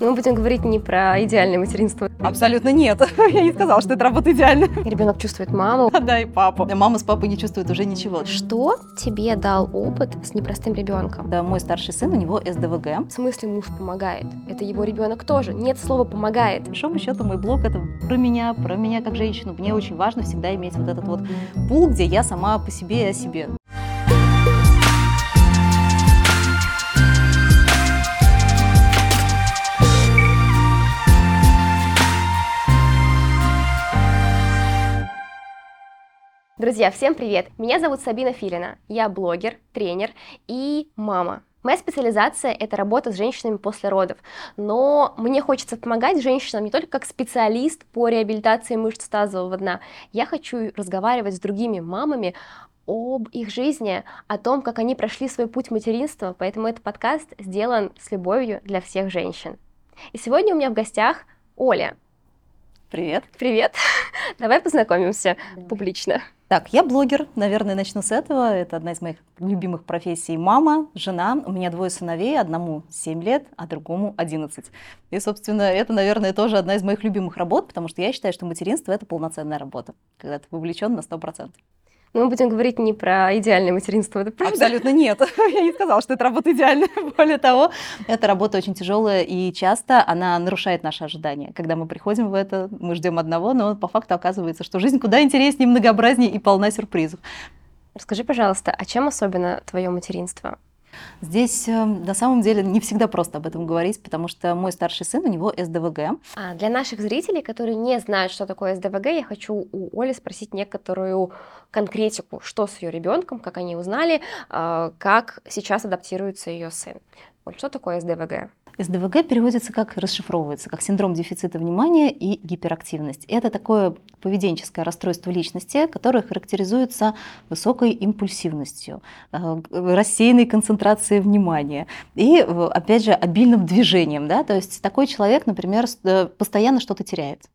Мы будем говорить не про идеальное материнство. Абсолютно нет. Я не сказала, что это работа идеально. Ребенок чувствует маму. Да, и папу. Мама с папой не чувствуют уже ничего. Что тебе дал опыт с непростым ребенком? Да, мой старший сын, у него СДВГ. В смысле муж помогает? Это его ребенок тоже. Нет слова помогает. По большому счету, мой блог это про меня, про меня как женщину. Мне очень важно всегда иметь вот этот вот пул, где я сама по себе и о себе. Друзья, всем привет! Меня зовут Сабина Филина. Я блогер, тренер и мама. Моя специализация – это работа с женщинами после родов, но мне хочется помогать женщинам не только как специалист по реабилитации мышц тазового дна. Я хочу разговаривать с другими мамами об их жизни, о том, как они прошли свой путь материнства, поэтому этот подкаст сделан с любовью для всех женщин. И сегодня у меня в гостях Оля. Привет. Привет. Давай познакомимся публично. Так, я блогер, наверное, начну с этого. Это одна из моих любимых профессий. Мама, жена. У меня двое сыновей, одному 7 лет, а другому 11. И, собственно, это, наверное, тоже одна из моих любимых работ, потому что я считаю, что материнство — это полноценная работа, когда ты вовлечен на 100%. Но мы будем говорить не про идеальное материнство, это правда? Абсолютно нет. Я не сказала, что это работа идеальная. Более того, эта работа очень тяжелая и часто она нарушает наши ожидания. Когда мы приходим в это, мы ждем одного, но по факту оказывается, что жизнь куда интереснее, многообразнее и полна сюрпризов. Расскажи, пожалуйста, а чем особенно твое материнство? Здесь э, на самом деле не всегда просто об этом говорить, потому что мой старший сын, у него СДВГ. А для наших зрителей, которые не знают, что такое СДВГ, я хочу у Оли спросить некоторую конкретику, что с ее ребенком, как они узнали, э, как сейчас адаптируется ее сын. Оль, что такое СДВГ? СДВГ переводится как расшифровывается, как синдром дефицита внимания и гиперактивность. Это такое поведенческое расстройство личности, которое характеризуется высокой импульсивностью, э, рассеянной концентрацией внимания и, опять же, обильным движением. Да? То есть такой человек, например, э, постоянно что-то теряет.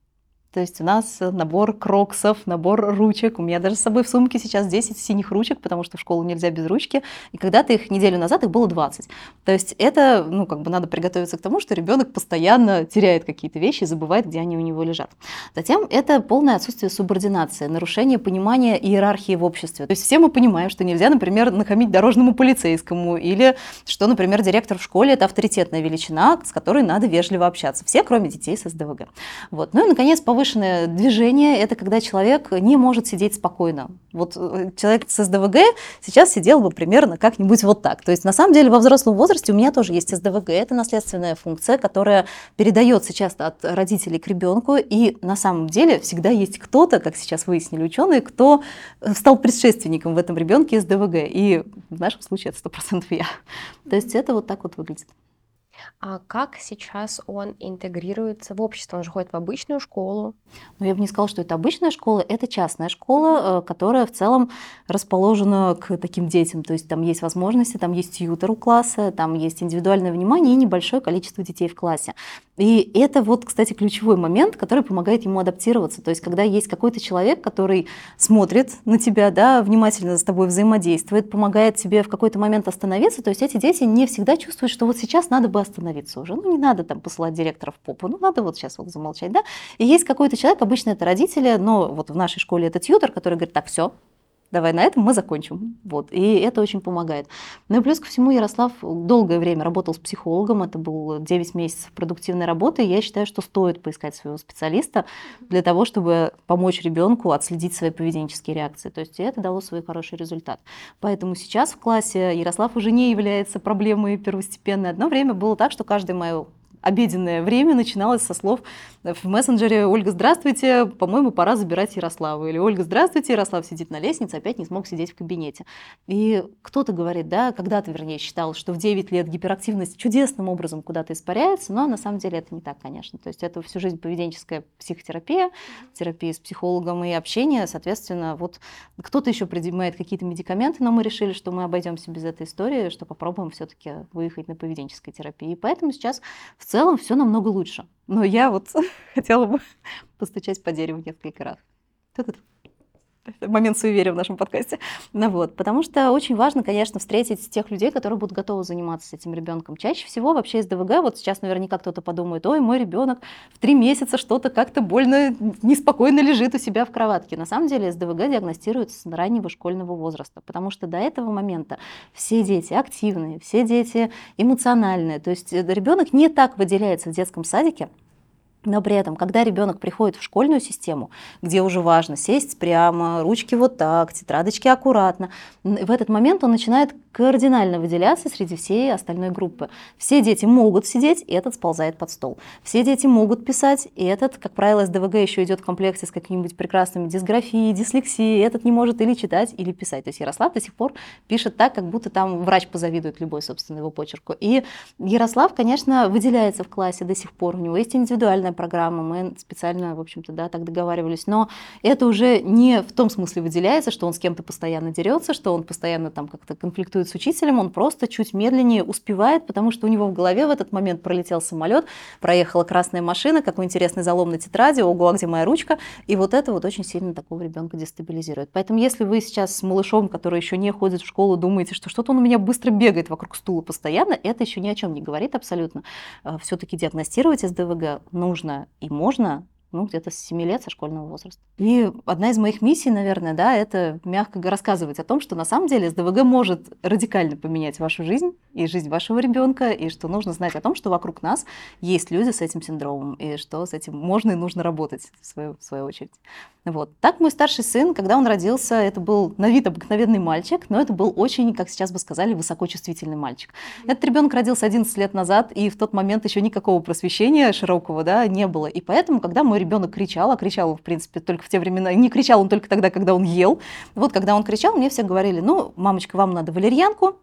То есть у нас набор кроксов, набор ручек. У меня даже с собой в сумке сейчас 10 синих ручек, потому что в школу нельзя без ручки. И когда-то их неделю назад их было 20. То есть это, ну, как бы надо приготовиться к тому, что ребенок постоянно теряет какие-то вещи, забывает, где они у него лежат. Затем это полное отсутствие субординации, нарушение понимания иерархии в обществе. То есть все мы понимаем, что нельзя, например, нахамить дорожному полицейскому, или что, например, директор в школе – это авторитетная величина, с которой надо вежливо общаться. Все, кроме детей с СДВГ. Вот. Ну и, наконец, повышенное повышенное движение – это когда человек не может сидеть спокойно. Вот э, человек с СДВГ сейчас сидел бы примерно как-нибудь вот так. То есть на самом деле во взрослом возрасте у меня тоже есть СДВГ. Это наследственная функция, которая передается часто от родителей к ребенку. И на самом деле всегда есть кто-то, как сейчас выяснили ученые, кто стал предшественником в этом ребенке СДВГ. И в нашем случае это 100% я. То есть это вот так вот выглядит. А как сейчас он интегрируется в общество? Он же ходит в обычную школу. Ну, я бы не сказала, что это обычная школа, это частная школа, э, которая в целом расположена к таким детям. То есть там есть возможности, там есть тьютер у класса, там есть индивидуальное внимание и небольшое количество детей в классе. И это вот, кстати, ключевой момент, который помогает ему адаптироваться. То есть когда есть какой-то человек, который смотрит на тебя, да, внимательно с тобой взаимодействует, помогает тебе в какой-то момент остановиться, то есть эти дети не всегда чувствуют, что вот сейчас надо бы остановиться уже. Ну, не надо там посылать директора в попу, ну, надо вот сейчас вот замолчать, да. И есть какой-то человек, обычно это родители, но вот в нашей школе это тьютер, который говорит, так, все, давай на этом мы закончим. Вот. И это очень помогает. Ну и плюс ко всему Ярослав долгое время работал с психологом, это был 9 месяцев продуктивной работы, я считаю, что стоит поискать своего специалиста для того, чтобы помочь ребенку отследить свои поведенческие реакции. То есть это дало свой хороший результат. Поэтому сейчас в классе Ярослав уже не является проблемой первостепенной. Одно время было так, что каждое мое обеденное время начиналось со слов в мессенджере «Ольга, здравствуйте, по-моему, пора забирать Ярослава». Или «Ольга, здравствуйте, Ярослав сидит на лестнице, опять не смог сидеть в кабинете». И кто-то говорит, да, когда-то, вернее, считал, что в 9 лет гиперактивность чудесным образом куда-то испаряется, но на самом деле это не так, конечно. То есть это всю жизнь поведенческая психотерапия, терапия с психологом и общение, соответственно, вот кто-то еще принимает какие-то медикаменты, но мы решили, что мы обойдемся без этой истории, что попробуем все-таки выехать на поведенческой терапии. И поэтому сейчас в целом все намного лучше. Но я вот хотела бы постучать по дереву несколько раз. Момент суеверия в нашем подкасте. Ну вот, потому что очень важно, конечно, встретить тех людей, которые будут готовы заниматься с этим ребенком. Чаще всего вообще из ДВГ, вот сейчас наверняка кто-то подумает, ой, мой ребенок в три месяца что-то как-то больно неспокойно лежит у себя в кроватке. На самом деле СДВГ диагностируется с раннего школьного возраста, потому что до этого момента все дети активные, все дети эмоциональные. То есть э, ребенок не так выделяется в детском садике, но при этом, когда ребенок приходит в школьную систему, где уже важно сесть прямо, ручки вот так, тетрадочки аккуратно, в этот момент он начинает кардинально выделяться среди всей остальной группы. Все дети могут сидеть, и этот сползает под стол. Все дети могут писать, и этот, как правило, СДВГ еще идет в комплекте с какими-нибудь прекрасными дисграфией, дислексией, этот не может или читать, или писать. То есть Ярослав до сих пор пишет так, как будто там врач позавидует любой, собственно, его почерку. И Ярослав, конечно, выделяется в классе до сих пор, у него есть индивидуальная программа, мы специально, в общем-то, да, так договаривались, но это уже не в том смысле выделяется, что он с кем-то постоянно дерется, что он постоянно там как-то конфликтует с учителем, он просто чуть медленнее успевает, потому что у него в голове в этот момент пролетел самолет, проехала красная машина, какой интересный залом на тетради, ого, а где моя ручка, и вот это вот очень сильно такого ребенка дестабилизирует. Поэтому если вы сейчас с малышом, который еще не ходит в школу, думаете, что что-то он у меня быстро бегает вокруг стула постоянно, это еще ни о чем не говорит абсолютно. А, Все-таки диагностировать СДВГ нужно и можно ну, где-то с 7 лет, со школьного возраста. И одна из моих миссий, наверное, да, это мягко рассказывать о том, что на самом деле СДВГ может радикально поменять вашу жизнь и жизнь вашего ребенка, и что нужно знать о том, что вокруг нас есть люди с этим синдромом, и что с этим можно и нужно работать, в свою, в свою очередь. Вот. Так мой старший сын, когда он родился, это был на вид обыкновенный мальчик, но это был очень, как сейчас бы сказали, высокочувствительный мальчик. Этот ребенок родился 11 лет назад, и в тот момент еще никакого просвещения широкого да, не было. И поэтому, когда мой ребенок кричал, а кричал в принципе, только в те времена, не кричал он только тогда, когда он ел, вот когда он кричал, мне все говорили, ну, мамочка, вам надо валерьянку,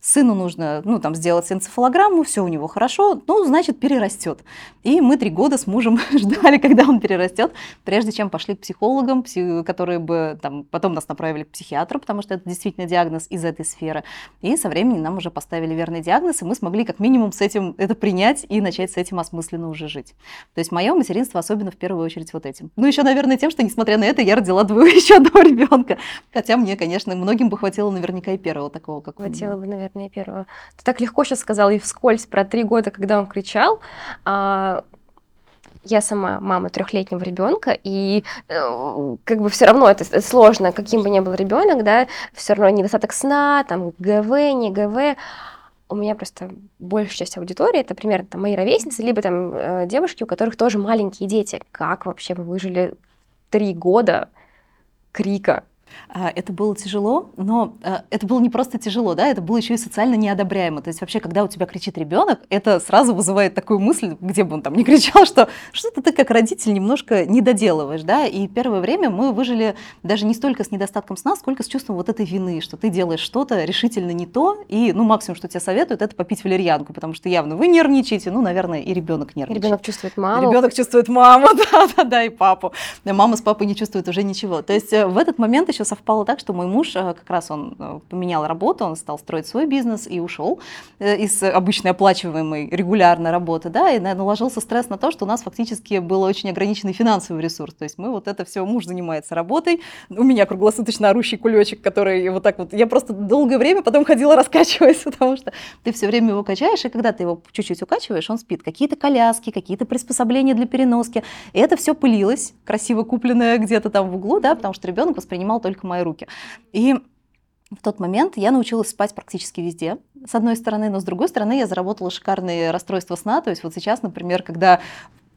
сыну нужно, ну, там, сделать энцефалограмму, все у него хорошо, ну, значит, перерастет. И мы три года с мужем ждали, когда он перерастет, прежде чем пошли к психологам, которые бы там потом нас направили к психиатру, потому что это действительно диагноз из этой сферы. И со временем нам уже поставили верный диагноз, и мы смогли как минимум с этим это принять и начать с этим осмысленно уже жить. То есть мое материнство особенно в первую очередь вот этим. Ну, еще, наверное, тем, что, несмотря на это, я родила двое еще одного ребенка. Хотя мне, конечно, многим бы хватило наверняка и первого такого, как Хватило бы, наверное наверное, первого. Ты так легко сейчас сказал и вскользь про три года, когда он кричал. А, я сама мама трехлетнего ребенка, и э, как бы все равно это сложно, каким бы ни был ребенок, да, все равно недостаток сна, там ГВ, не ГВ. У меня просто большая часть аудитории это примерно там, мои ровесницы, либо там э, девушки, у которых тоже маленькие дети. Как вообще вы выжили три года крика? А, это было тяжело, но а, это было не просто тяжело, да, это было еще и социально неодобряемо. То есть вообще, когда у тебя кричит ребенок, это сразу вызывает такую мысль, где бы он там не кричал, что что-то ты как родитель немножко не доделываешь, да. И первое время мы выжили даже не столько с недостатком сна, сколько с чувством вот этой вины, что ты делаешь что-то решительно не то, и ну максимум, что тебе советуют, это попить валерьянку, потому что явно вы нервничаете, ну, наверное, и ребенок нервничает. Ребенок чувствует маму. Ребенок чувствует маму, да, да, да, и папу. Мама с папой не чувствуют уже ничего. То есть э, в этот момент еще совпало так, что мой муж э, как раз он э, поменял работу, он стал строить свой бизнес и ушел э, из обычной оплачиваемой регулярной работы, да, и наложился стресс на то, что у нас фактически был очень ограниченный финансовый ресурс. То есть мы вот это все, муж занимается работой, у меня круглосуточно орущий кулечек, который вот так вот, я просто долгое время потом ходила раскачиваясь, потому что ты все время его качаешь, и когда ты его чуть-чуть укачиваешь, он спит. Какие-то коляски, какие-то приспособления для переноски. И это все пылилось, красиво купленное где-то там в углу, да, потому что ребенок воспринимал только мои руки. И в тот момент я научилась спать практически везде, с одной стороны, но с другой стороны я заработала шикарные расстройства сна. То есть вот сейчас, например, когда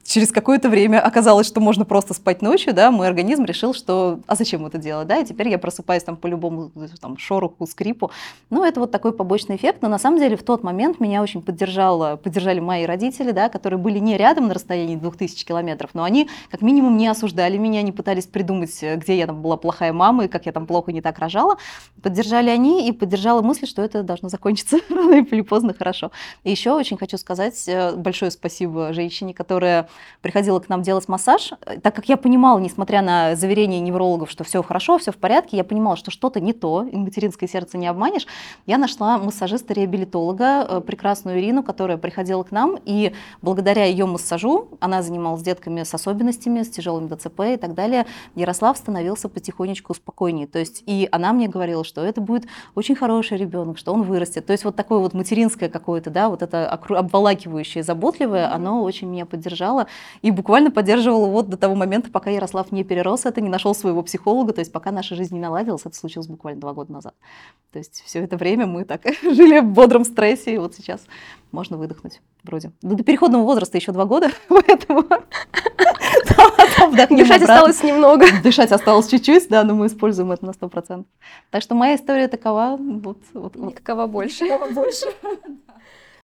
через какое-то время оказалось, что можно просто спать ночью, да, мой организм решил, что а зачем это делать, да, и теперь я просыпаюсь там по любому там шороху, скрипу. Ну, это вот такой побочный эффект, но на самом деле в тот момент меня очень поддержало, поддержали мои родители, да, которые были не рядом на расстоянии 2000 километров, но они как минимум не осуждали меня, не пытались придумать, где я там была плохая мама и как я там плохо не так рожала. Поддержали они и поддержала мысль, что это должно закончиться рано или поздно хорошо. И еще очень хочу сказать э, большое спасибо женщине, которая приходила к нам делать массаж, э, так как я понимала, несмотря на заверения неврологов, что все хорошо, все в порядке, я понимала, что что-то не то, и материнское сердце не обманешь, я нашла массажиста-реабилитолога, э, прекрасную Ирину, которая приходила к нам, и благодаря ее массажу, она занималась детками с особенностями, с тяжелым ДЦП и так далее, Ярослав становился потихонечку спокойнее. То есть и она мне говорила, что это будет очень хороший ребенок, что он вырастет. То есть вот такое вот материнское какое-то, да, вот это обволакивающее, заботливое, оно очень меня поддержало и буквально поддерживало вот до того момента, пока Ярослав не перерос это, не нашел своего психолога, то есть пока наша жизнь не наладилась, это случилось буквально два года назад. То есть все это время мы так жили в бодром стрессе, и вот сейчас можно выдохнуть вроде. Ну, до переходного возраста еще два года, поэтому Дышать осталось немного. Дышать осталось чуть-чуть, да, но мы используем это на сто процентов. Так что моя история такова. Вот, вот, Никакова больше. больше.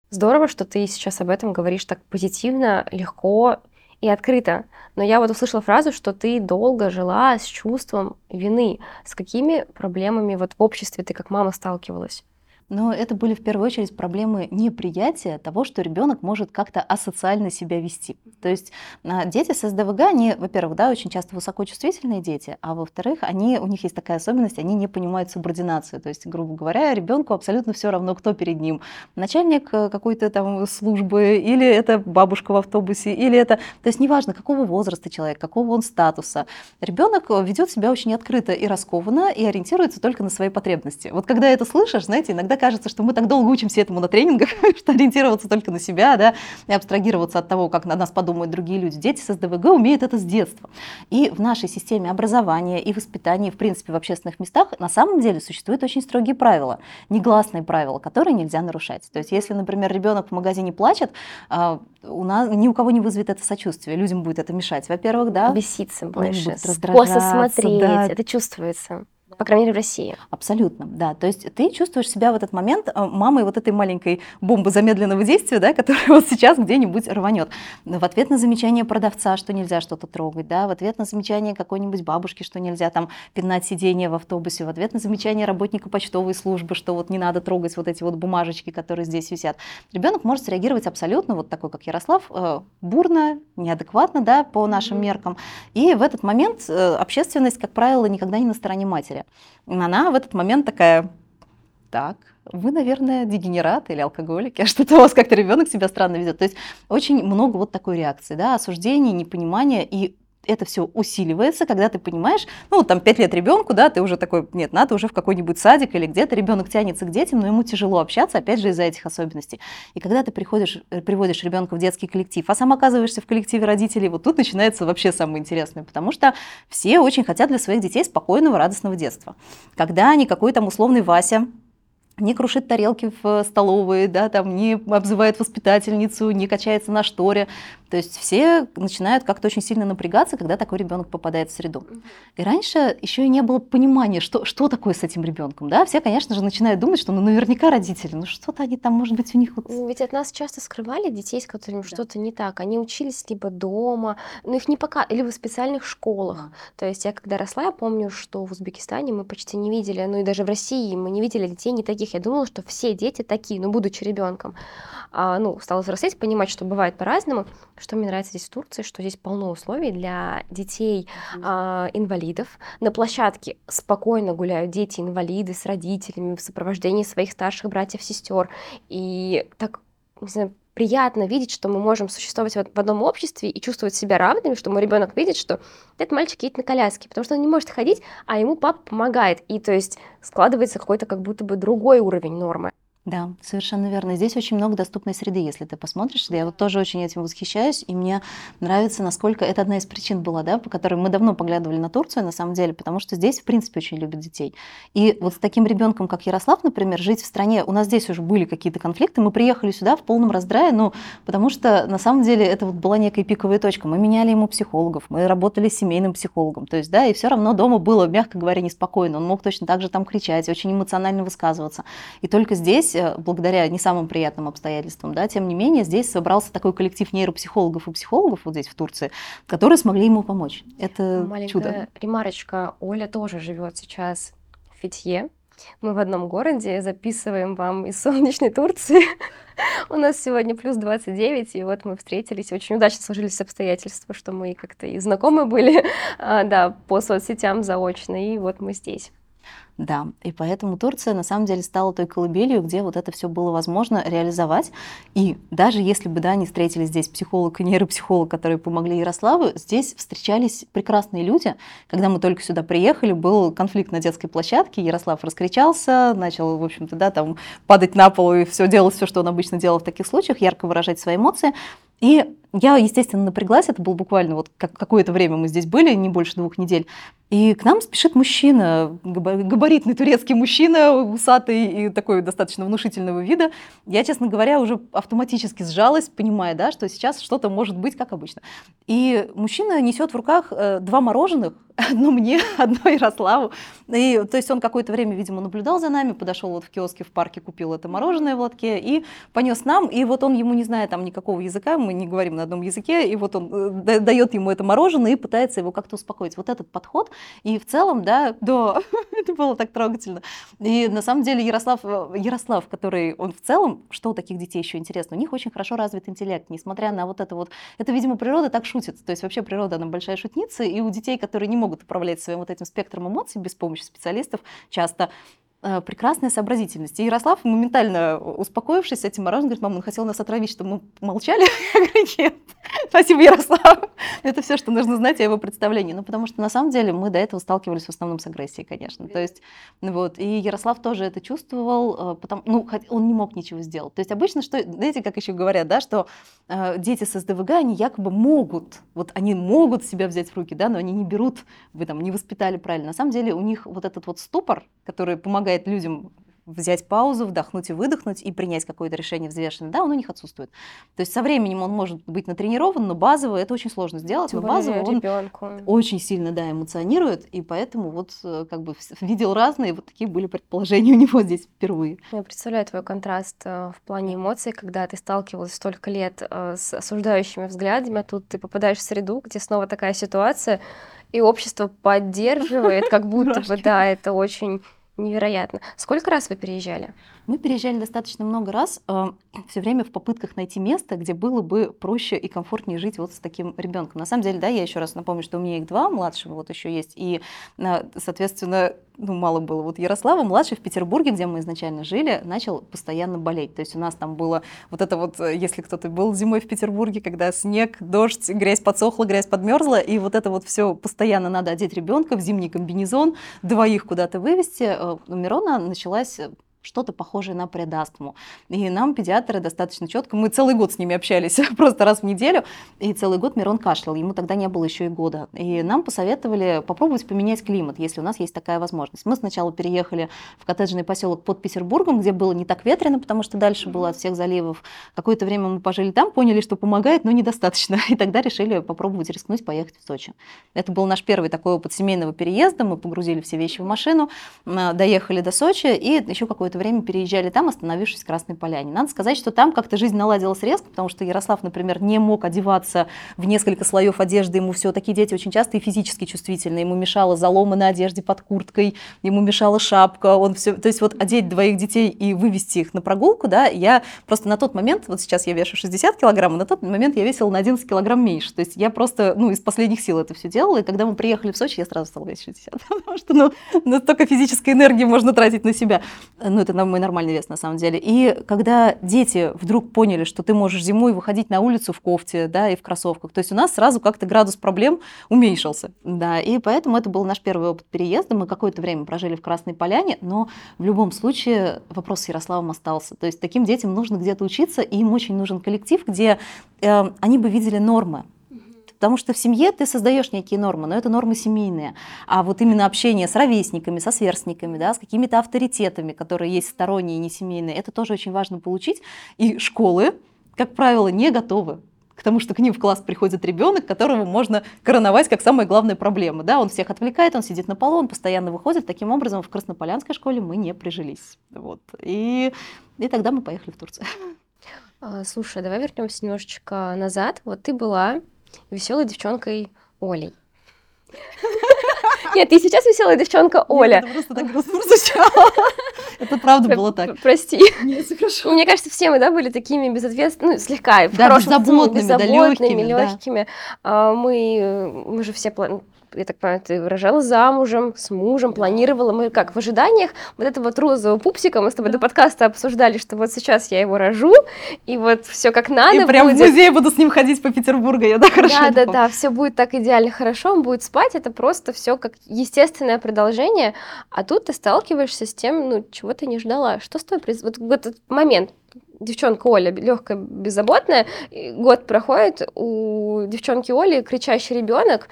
Здорово, что ты сейчас об этом говоришь так позитивно, легко и открыто. Но я вот услышала фразу, что ты долго жила с чувством вины. С какими проблемами вот в обществе ты как мама сталкивалась? Но это были в первую очередь проблемы неприятия того, что ребенок может как-то асоциально себя вести. То есть а, дети с СДВГ, они, во-первых, да, очень часто высокочувствительные дети, а во-вторых, они, у них есть такая особенность, они не понимают субординацию. То есть, грубо говоря, ребенку абсолютно все равно, кто перед ним. Начальник э, какой-то там службы, или это бабушка в автобусе, или это... То есть неважно, какого возраста человек, какого он статуса. Ребенок э, ведет себя очень открыто и раскованно, и ориентируется только на свои потребности. Вот когда это слышишь, знаете, иногда иногда кажется, что мы так долго учимся этому на тренингах, что ориентироваться только на себя, да, и абстрагироваться от того, как на нас подумают другие люди. Дети с СДВГ умеют это с детства. И в нашей системе образования и воспитания, в принципе, в общественных местах на самом деле существуют очень строгие правила, негласные правила, которые нельзя нарушать. То есть, если, например, ребенок в магазине плачет, а, у нас ни у кого не вызовет это сочувствие, людям будет это мешать. Во-первых, да. Беситься больше, косо смотреть, да. это чувствуется. По крайней мере, в России. Абсолютно, да. То есть ты чувствуешь себя в этот момент э, мамой вот этой маленькой бомбы замедленного действия, да, которая вот сейчас где-нибудь рванет. В ответ на замечание продавца, что нельзя что-то трогать, да, в ответ на замечание какой-нибудь бабушки, что нельзя там пинать сиденье в автобусе, в ответ на замечание работника почтовой службы, что вот не надо трогать вот эти вот бумажечки, которые здесь висят. Ребенок может среагировать абсолютно вот такой, как Ярослав, э, бурно, неадекватно, да, по нашим меркам. И в этот момент э, общественность, как правило, никогда не на стороне матери. Она в этот момент такая, так, вы, наверное, дегенераты или алкоголики, а что-то у вас как-то ребенок себя странно ведет. То есть очень много вот такой реакции, да, осуждения, непонимания и это все усиливается, когда ты понимаешь, ну, там, 5 лет ребенку, да, ты уже такой, нет, надо уже в какой-нибудь садик или где-то, ребенок тянется к детям, но ему тяжело общаться, опять же, из-за этих особенностей. И когда ты приходишь, э, приводишь ребенка в детский коллектив, а сам оказываешься в коллективе родителей, вот тут начинается вообще самое интересное, потому что все очень хотят для своих детей спокойного, радостного детства. Когда они какой там условный Вася, не крушит тарелки в столовой, да, там, не обзывает воспитательницу, не качается на шторе. То есть все начинают как-то очень сильно напрягаться, когда такой ребенок попадает в среду. И раньше еще и не было понимания, что, что такое с этим ребенком. Да? Все, конечно же, начинают думать, что ну, наверняка родители, ну что-то они там, может быть, у них... Вот... Ведь от нас часто скрывали детей, с которыми да. что-то не так. Они учились либо дома, ну их не пока, либо в специальных школах. То есть я когда росла, я помню, что в Узбекистане мы почти не видели, ну и даже в России мы не видели детей не таких таких. Я думала, что все дети такие, ну, будучи ребенком. А, ну, стала взрослеть, понимать, что бывает по-разному. Что мне нравится здесь в Турции, что здесь полно условий для детей а, инвалидов. На площадке спокойно гуляют дети-инвалиды с родителями в сопровождении своих старших братьев-сестер. И так, не знаю, приятно видеть, что мы можем существовать в одном обществе и чувствовать себя равными, что мой ребенок видит, что этот мальчик едет на коляске, потому что он не может ходить, а ему папа помогает. И то есть складывается какой-то как будто бы другой уровень нормы. Да, совершенно верно. Здесь очень много доступной среды, если ты посмотришь. Я вот тоже очень этим восхищаюсь, и мне нравится, насколько это одна из причин была, да, по которой мы давно поглядывали на Турцию, на самом деле, потому что здесь, в принципе, очень любят детей. И вот с таким ребенком, как Ярослав, например, жить в стране, у нас здесь уже были какие-то конфликты, мы приехали сюда в полном раздрае, ну, потому что на самом деле это вот была некая пиковая точка. Мы меняли ему психологов, мы работали с семейным психологом, то есть, да, и все равно дома было, мягко говоря, неспокойно. Он мог точно так же там кричать, очень эмоционально высказываться. И только здесь здесь, э, благодаря не самым приятным обстоятельствам, да, тем не менее, здесь собрался такой коллектив нейропсихологов и психологов вот здесь, в Турции, которые смогли ему помочь. Это Маленькая чудо. ремарочка. Оля тоже живет сейчас в Фитье. Мы в одном городе записываем вам из солнечной Турции. У нас сегодня плюс 29, и вот мы встретились. Очень удачно сложились обстоятельства, что мы как-то и знакомы были, а, да, по соцсетям заочно, и вот мы здесь. Да, и поэтому Турция на самом деле стала той колыбелью, где вот это все было возможно реализовать. И даже если бы, да, не встретили здесь психолог и нейропсихолог, которые помогли Ярославу, здесь встречались прекрасные люди. Когда мы только сюда приехали, был конфликт на детской площадке, Ярослав раскричался, начал, в общем-то, да, там падать на пол и все делать, все, что он обычно делал в таких случаях, ярко выражать свои эмоции. И я, естественно, напряглась, это было буквально вот какое-то время мы здесь были, не больше двух недель. И к нам спешит мужчина, габаритный турецкий мужчина, усатый и такой достаточно внушительного вида. Я, честно говоря, уже автоматически сжалась, понимая, да, что сейчас что-то может быть как обычно. И мужчина несет в руках э, два мороженых, одно мне, одно Ярославу. И, то есть он какое-то время, видимо, наблюдал за нами, подошел вот в киоске в парке, купил это мороженое в лотке и понес нам. И вот он ему, не зная там никакого языка, мы не говорим на одном языке, и вот он э, дает ему это мороженое и пытается его как-то успокоить. Вот этот подход, и в целом, да, да, это было так трогательно. И на самом деле Ярослав, э, Ярослав, который, он в целом, что у таких детей еще интересно, у них очень хорошо развит интеллект, несмотря на вот это вот, это, видимо, природа так шутит, то есть вообще природа, она большая шутница, и у детей, которые не могут управлять своим вот этим спектром эмоций без помощи специалистов, часто прекрасная сообразительность. И Ярослав, моментально успокоившись с этим мороженым, говорит, мама, он хотел нас отравить, чтобы мы молчали. Я говорю, нет, спасибо, Ярослав. Это все, что нужно знать о его представлении. Ну, потому что на самом деле мы до этого сталкивались в основном с агрессией, конечно. То есть, вот, и Ярослав тоже это чувствовал, э, потому, ну, он не мог ничего сделать. То есть обычно, что, знаете, как еще говорят, да, что э, дети с СДВГ, они якобы могут, вот они могут себя взять в руки, да, но они не берут, вы там не воспитали правильно. На самом деле у них вот этот вот ступор, который помогает позволяет людям взять паузу, вдохнуть и выдохнуть и принять какое-то решение взвешенное, да, он у них отсутствует. То есть со временем он может быть натренирован, но базово это очень сложно сделать, Тем но базово он ребенку. очень сильно, да, эмоционирует, и поэтому вот э, как бы видел разные, вот такие были предположения у него здесь впервые. Я представляю твой контраст э, в плане эмоций, когда ты сталкивалась столько лет э, с осуждающими взглядами, а тут ты попадаешь в среду, где снова такая ситуация, и общество поддерживает, как будто бы, да, это очень Невероятно. Сколько раз вы переезжали? Мы переезжали достаточно много раз, э, все время в попытках найти место, где было бы проще и комфортнее жить вот с таким ребенком. На самом деле, да, я еще раз напомню, что у меня их два, младшего вот еще есть, и, э, соответственно, ну, мало было. Вот Ярослава, младший в Петербурге, где мы изначально жили, начал постоянно болеть. То есть у нас там было вот это вот, э, если кто-то был зимой в Петербурге, когда снег, дождь, грязь подсохла, грязь подмерзла, и вот это вот все постоянно надо одеть ребенка в зимний комбинезон, двоих куда-то вывести. У Мирона началась что-то похожее на предастму. И нам педиатры достаточно четко, мы целый год с ними общались, просто раз в неделю, и целый год Мирон кашлял, ему тогда не было еще и года. И нам посоветовали попробовать поменять климат, если у нас есть такая возможность. Мы сначала переехали в коттеджный поселок под Петербургом, где было не так ветрено, потому что дальше было от всех заливов. Какое-то время мы пожили там, поняли, что помогает, но недостаточно. И тогда решили попробовать рискнуть поехать в Сочи. Это был наш первый такой опыт семейного переезда. Мы погрузили все вещи в машину, доехали до Сочи, и еще какое-то какое-то время переезжали там, остановившись в Красной Поляне. Надо сказать, что там как-то жизнь наладилась резко, потому что Ярослав, например, не мог одеваться в несколько слоев одежды, ему все, такие дети очень часто и физически чувствительны, ему мешала залома на одежде под курткой, ему мешала шапка, он все, то есть вот одеть двоих детей и вывести их на прогулку, да, я просто на тот момент, вот сейчас я вешу 60 килограмм, а на тот момент я весила на 11 килограмм меньше, то есть я просто, ну, из последних сил это все делала, и когда мы приехали в Сочи, я сразу стала весить 60, потому что, ну, настолько физической энергии можно тратить на себя. Ну, это мой нормальный вес на самом деле. И когда дети вдруг поняли, что ты можешь зимой выходить на улицу в кофте, да, и в кроссовках, то есть у нас сразу как-то градус проблем уменьшился, да, и поэтому это был наш первый опыт переезда. Мы какое-то время прожили в Красной Поляне, но в любом случае вопрос с Ярославом остался. То есть таким детям нужно где-то учиться, и им очень нужен коллектив, где э, они бы видели нормы, Потому что в семье ты создаешь некие нормы, но это нормы семейные. А вот именно общение с ровесниками, со сверстниками, да, с какими-то авторитетами, которые есть сторонние, не семейные, это тоже очень важно получить. И школы, как правило, не готовы к тому, что к ним в класс приходит ребенок, которого можно короновать как самая главная проблема. Да? Он всех отвлекает, он сидит на полу, он постоянно выходит. Таким образом, в Краснополянской школе мы не прижились. Вот. И, и тогда мы поехали в Турцию. А, слушай, давай вернемся немножечко назад. Вот ты была веселой девчонкой Олей. Нет, ты сейчас веселая девчонка Оля. Это просто так прозвучало. Это правда было так. Прости. Нет, хорошо. Мне кажется, все мы, да, были такими безответственными, ну, слегка, в Да, хорошем смысле, беззаботными, да, беззаботными, лёгкими, да. А, Мы, мы же все я так понимаю, ты выражала замужем, с мужем, планировала. Мы как, в ожиданиях вот этого вот розового пупсика, мы с тобой до подкаста обсуждали, что вот сейчас я его рожу, и вот все как надо И прям в будет. музей буду с ним ходить по Петербургу, я так хорошо Да, да, да, все будет так идеально хорошо, он будет спать, это просто все как естественное продолжение, а тут ты сталкиваешься с тем, ну, чего ты не ждала. Что с тобой произошло? Вот в этот момент девчонка Оля, легкая, беззаботная, год проходит, у девчонки Оли кричащий ребенок,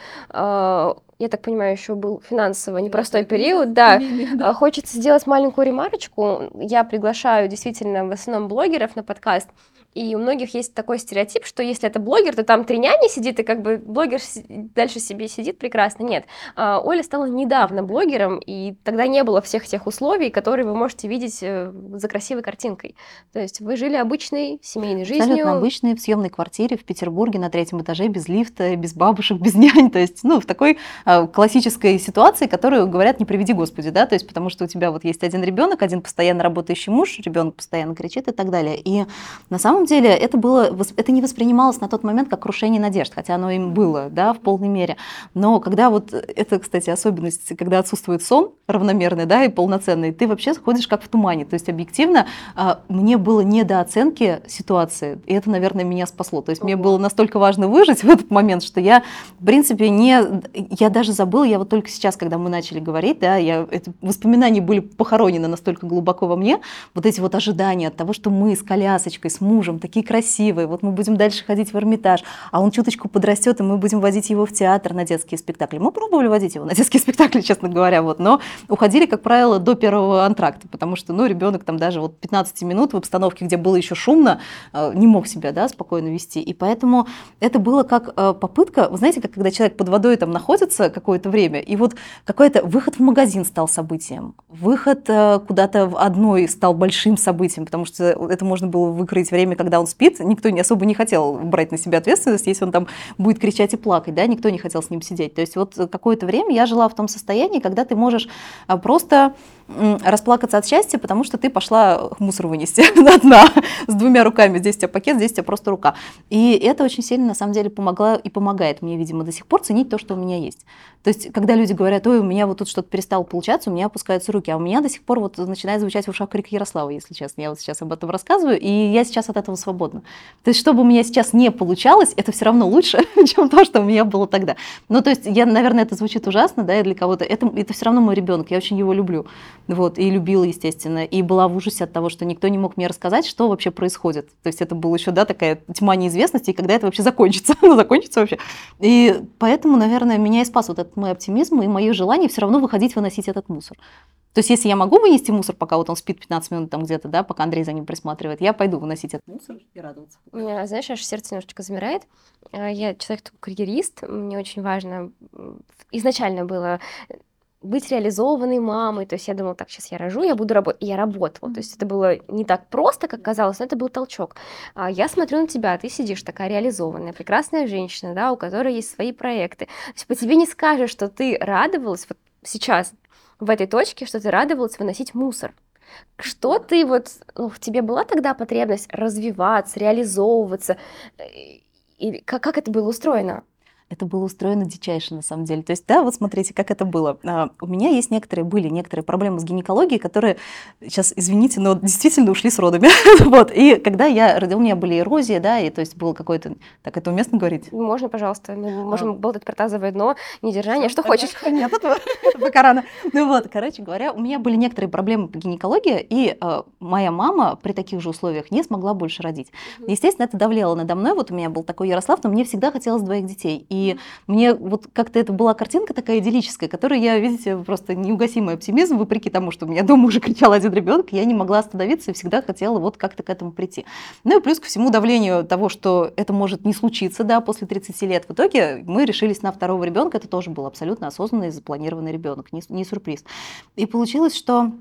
я так понимаю, еще был финансово непростой период, да, а, Хочется сделать маленькую ремарочку. Я приглашаю действительно в основном блогеров на подкаст. И у многих есть такой стереотип, что если это блогер, то там три няни сидит, и как бы блогер дальше себе сидит прекрасно. Нет, А, Оля стала недавно блогером, и тогда не было всех тех условий, которые вы можете видеть э, за красивой картинкой. То есть вы жили обычной семейной жизнью. Абсолютно обычной в съемной квартире в Петербурге на третьем этаже, без лифта, без бабушек, без нянь. То есть, ну, в такой а, классической ситуации, которую говорят, не приведи Господи, да, то есть, потому что у тебя вот есть один ребенок, один постоянно работающий муж, ребенок постоянно кричит и так далее. И на самом деле это было, это не воспринималось на тот момент как крушение надежд, хотя оно им было, да, в полной мере. Но когда вот, это, кстати, особенность, когда отсутствует сон равномерный, да, и полноценный, ты вообще ходишь как в тумане. То есть, объективно, а, мне было недооценки ситуации, и это, наверное, меня спасло. То есть, мне было настолько важно выжить в этот момент, что я, в принципе, не... Я даже забыла, я вот только сейчас, когда мы начали говорить, да, я, это, воспоминания были похоронены настолько глубоко во мне, вот эти вот ожидания от того, что мы с колясочкой, с мужем такие красивые, вот мы будем дальше ходить в Эрмитаж, а он чуточку подрастет, и мы будем водить его в театр на детские спектакли. Мы пробовали водить его на детские спектакли, честно говоря, вот, но уходили, как правило, до первого антракта, потому что, ну, ребенок там даже вот 15 минут в обстановке, где было еще шумно, э, не мог себя, да, спокойно вести. И поэтому это было как э, попытка, вы знаете, как когда человек под водой там находится какое-то время, и вот какой-то выход в магазин стал событием, выход э, куда-то в одной стал большим событием, потому что это можно было выкроить время, когда он спит, никто не особо не хотел брать на себя ответственность, если он там будет кричать и плакать, да, никто не хотел с ним сидеть. То есть вот какое-то время я жила в том состоянии, когда ты можешь а, просто расплакаться от счастья, потому что ты пошла мусор вынести до дна с двумя руками. Здесь у тебя пакет, здесь у тебя просто рука. И это очень сильно, на самом деле, помогла и помогает мне, видимо, до сих пор ценить то, что у меня есть. То есть, когда люди говорят, ой, у меня вот тут что-то перестало получаться, у меня опускаются руки, а у меня до сих пор вот начинает звучать в ушах крик Ярослава, если честно. Я вот сейчас об этом рассказываю, и я сейчас от этого свободна. То есть, чтобы у меня сейчас не получалось, это все равно лучше, чем то, что у меня было тогда. Ну, то есть, я, наверное, это звучит ужасно, да, и для кого-то. Это, это все равно мой ребенок, я очень его люблю. Вот, и любила, естественно, и была в ужасе от того, что никто не мог мне рассказать, что вообще происходит. То есть, это была еще, да, такая тьма неизвестности, и когда это вообще закончится, ну, закончится вообще. И поэтому, наверное, меня и спас вот этот мой оптимизм и мое желание все равно выходить, выносить этот мусор. То есть, если я могу вынести муссор, пока вот он спит 15 минут там где-то, да, пока Андрей за ним присматривает, я пойду выносить этот мусор и радоваться. У меня, знаешь, аж сердце немножечко замирает. А, Я человек карьерист, мне очень важно изначально было быть реализованной мамой, то есть я думала, так, сейчас я рожу, я буду работать, и я работала, то есть это было не так просто, как казалось, но это был толчок. А Я смотрю на тебя, ты сидишь такая реализованная, прекрасная женщина, да, у которой есть свои проекты, то есть по тебе не скажешь, что ты радовалась вот сейчас в этой точке, что ты радовалась выносить мусор. Что ты вот, ну, в тебе была тогда потребность развиваться, реализовываться? И как, как это было устроено? Это было устроено дичайше, на самом деле. То есть, да, вот смотрите, как это было. А, У меня есть некоторые, были некоторые проблемы с гинекологией, которые, сейчас, извините, но действительно ушли с родами. вот. И когда я родила, у меня были эрозии, да, и то есть было какое-то... Так, это уместно говорить? Можно, пожалуйста, мы можем болтать про тазовое дно, недержание, что Тогда хочешь. Нет, пока рано. Ну вот, короче говоря, у меня были некоторые проблемы по гинекологии, и э, моя мама при таких же условиях не смогла больше родить. Естественно, это давлело надо мной. Вот у меня был такой Ярослав, но мне всегда хотелось двоих детей. И мне вот как-то это была картинка такая идиллическая, которую я, видите, просто неугасимый оптимизм, вопреки тому, что у меня дома уже кричал один ребенок, я не могла остановиться и всегда хотела вот как-то к этому прийти. Ну и плюс ко всему давлению того, что это может не случиться, да, после 30 лет. В итоге мы решились на второго ребенка. Это тоже был абсолютно осознанный, запланированный ребенок, не, не сюрприз. И получилось, что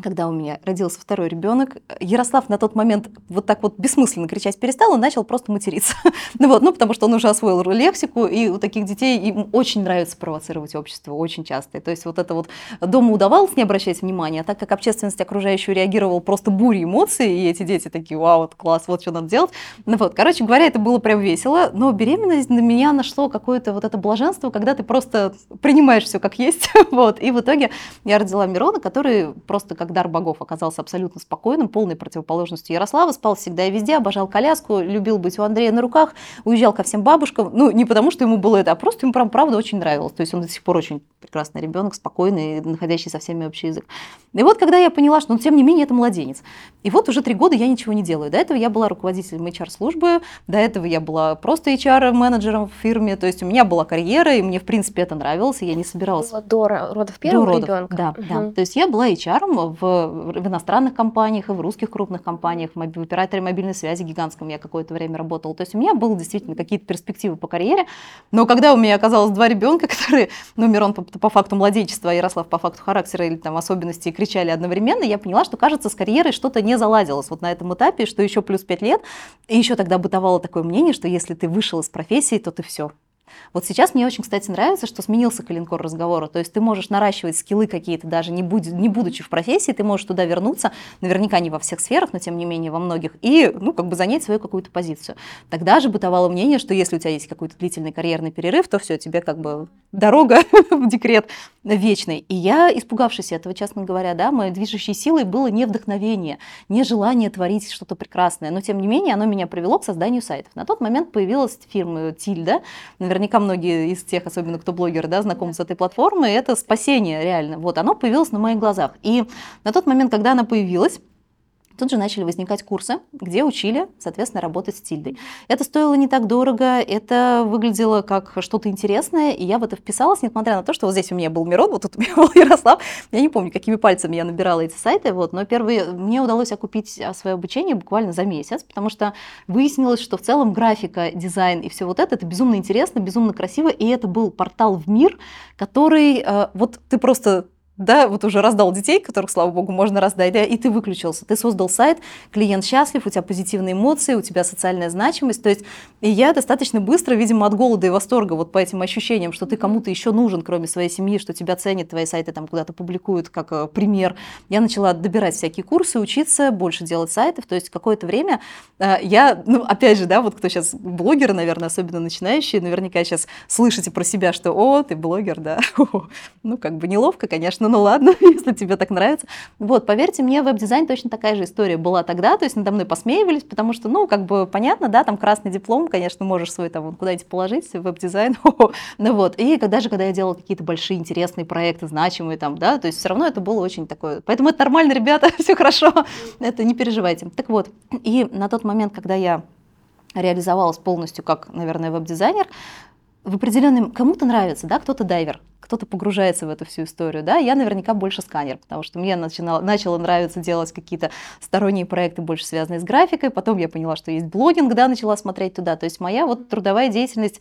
когда у меня родился второй ребенок, Ярослав на тот момент вот так вот бессмысленно кричать перестал, он начал просто материться. ну вот, ну потому что он уже освоил лексику, и у таких детей им очень нравится провоцировать общество, очень часто. то есть вот это вот дома удавалось не обращать внимания, а так как общественность окружающая реагировала просто бурей эмоций, и эти дети такие, вау, вот класс, вот что надо делать. Ну вот, короче говоря, это было прям весело, но беременность на меня нашло какое-то вот это блаженство, когда ты просто принимаешь все как есть, вот, и в итоге я родила Мирона, который просто как дар богов оказался абсолютно спокойным, полной противоположностью Ярослава, спал всегда и везде, обожал коляску, любил быть у Андрея на руках, уезжал ко всем бабушкам, ну, не потому что ему было это, а просто ему, прям, правда, очень нравилось. То есть он до сих пор очень прекрасный ребенок, спокойный, находящий со всеми общий язык. И вот когда я поняла, что, ну, тем не менее, это младенец. И вот уже три года я ничего не делаю. До этого я была руководителем HR-службы, до этого я была просто HR-менеджером в фирме, то есть у меня была карьера, и мне, в принципе, это нравилось, и я не собиралась... До родов первого до родов, ребенка? Да, угу. да. То есть я была HR в в иностранных компаниях и в русских крупных компаниях, в операторе мобильной связи гигантском я какое-то время работала. То есть у меня было действительно какие-то перспективы по карьере. Но когда у меня оказалось два ребенка, которые, ну, Мирон по, по факту младенчества, а Ярослав по факту характера или там особенностей кричали одновременно, я поняла, что, кажется, с карьерой что-то не заладилось вот на этом этапе, что еще плюс пять лет. И еще тогда бытовало такое мнение, что если ты вышел из профессии, то ты все, вот сейчас мне очень, кстати, нравится, что сменился коленкор разговора. То есть ты можешь наращивать скиллы какие-то, даже не, будь, не будучи в профессии, ты можешь туда вернуться, наверняка не во всех сферах, но тем не менее во многих, и, ну, как бы занять свою какую-то позицию. Тогда же бытовало мнение, что если у тебя есть какой-то длительный карьерный перерыв, то все, тебе как бы дорога в декрет вечный. И я, испугавшись этого, честно говоря, да, моей движущей силой было не вдохновение, не желание творить что-то прекрасное, но тем не менее оно меня привело к созданию сайтов. На тот момент появилась фирма Тильда, наверняка наверняка многие из тех, особенно кто блогеры, да, знакомы с этой платформой, это спасение реально. Вот, оно появилось на моих глазах. И на тот момент, когда она появилась, Тут же начали возникать курсы, где учили, соответственно, работать с тильдой. Это стоило не так дорого, это выглядело как что-то интересное, и я в это вписалась, несмотря на то, что вот здесь у меня был Мирон, вот тут у меня был Ярослав. Я не помню, какими пальцами я набирала эти сайты, вот, но первые мне удалось окупить а, свое обучение буквально за месяц, потому что выяснилось, что в целом графика, дизайн и все вот это, это безумно интересно, безумно красиво, и это был портал в мир, который, э, вот ты просто да, вот уже раздал детей, которых, слава богу, можно раздать, да, и ты выключился. Ты создал сайт, клиент счастлив, у тебя позитивные эмоции, у тебя социальная значимость. То есть и я достаточно быстро, видимо, от голода и восторга вот по этим ощущениям, что ты кому-то еще нужен, кроме своей семьи, что тебя ценят, твои сайты там куда-то публикуют как э, пример. Я начала добирать всякие курсы, учиться, больше делать сайтов. То есть какое-то время э, я, ну, опять же, да, вот кто сейчас блогеры, наверное, особенно начинающие, наверняка сейчас слышите про себя, что, о, ты блогер, да. ну, как бы неловко, конечно, ну ладно, если тебе так нравится. Вот, поверьте мне, веб-дизайн точно такая же история была тогда, то есть надо мной посмеивались, потому что, ну, как бы понятно, да, там красный диплом, конечно, можешь свой там куда-нибудь положить, веб-дизайн, ну вот, и когда же, когда я делала какие-то большие интересные проекты, значимые там, да, то есть все равно это было очень такое, поэтому это нормально, ребята, все хорошо, это не переживайте. Так вот, и на тот момент, когда я реализовалась полностью как, наверное, веб-дизайнер, в определенном кому-то нравится, да, кто-то дайвер, кто-то погружается в эту всю историю, да, я наверняка больше сканер, потому что мне начинало, начало нравиться делать какие-то сторонние проекты, больше связанные с графикой, потом я поняла, что есть блогинг, да, начала смотреть туда, то есть моя вот трудовая деятельность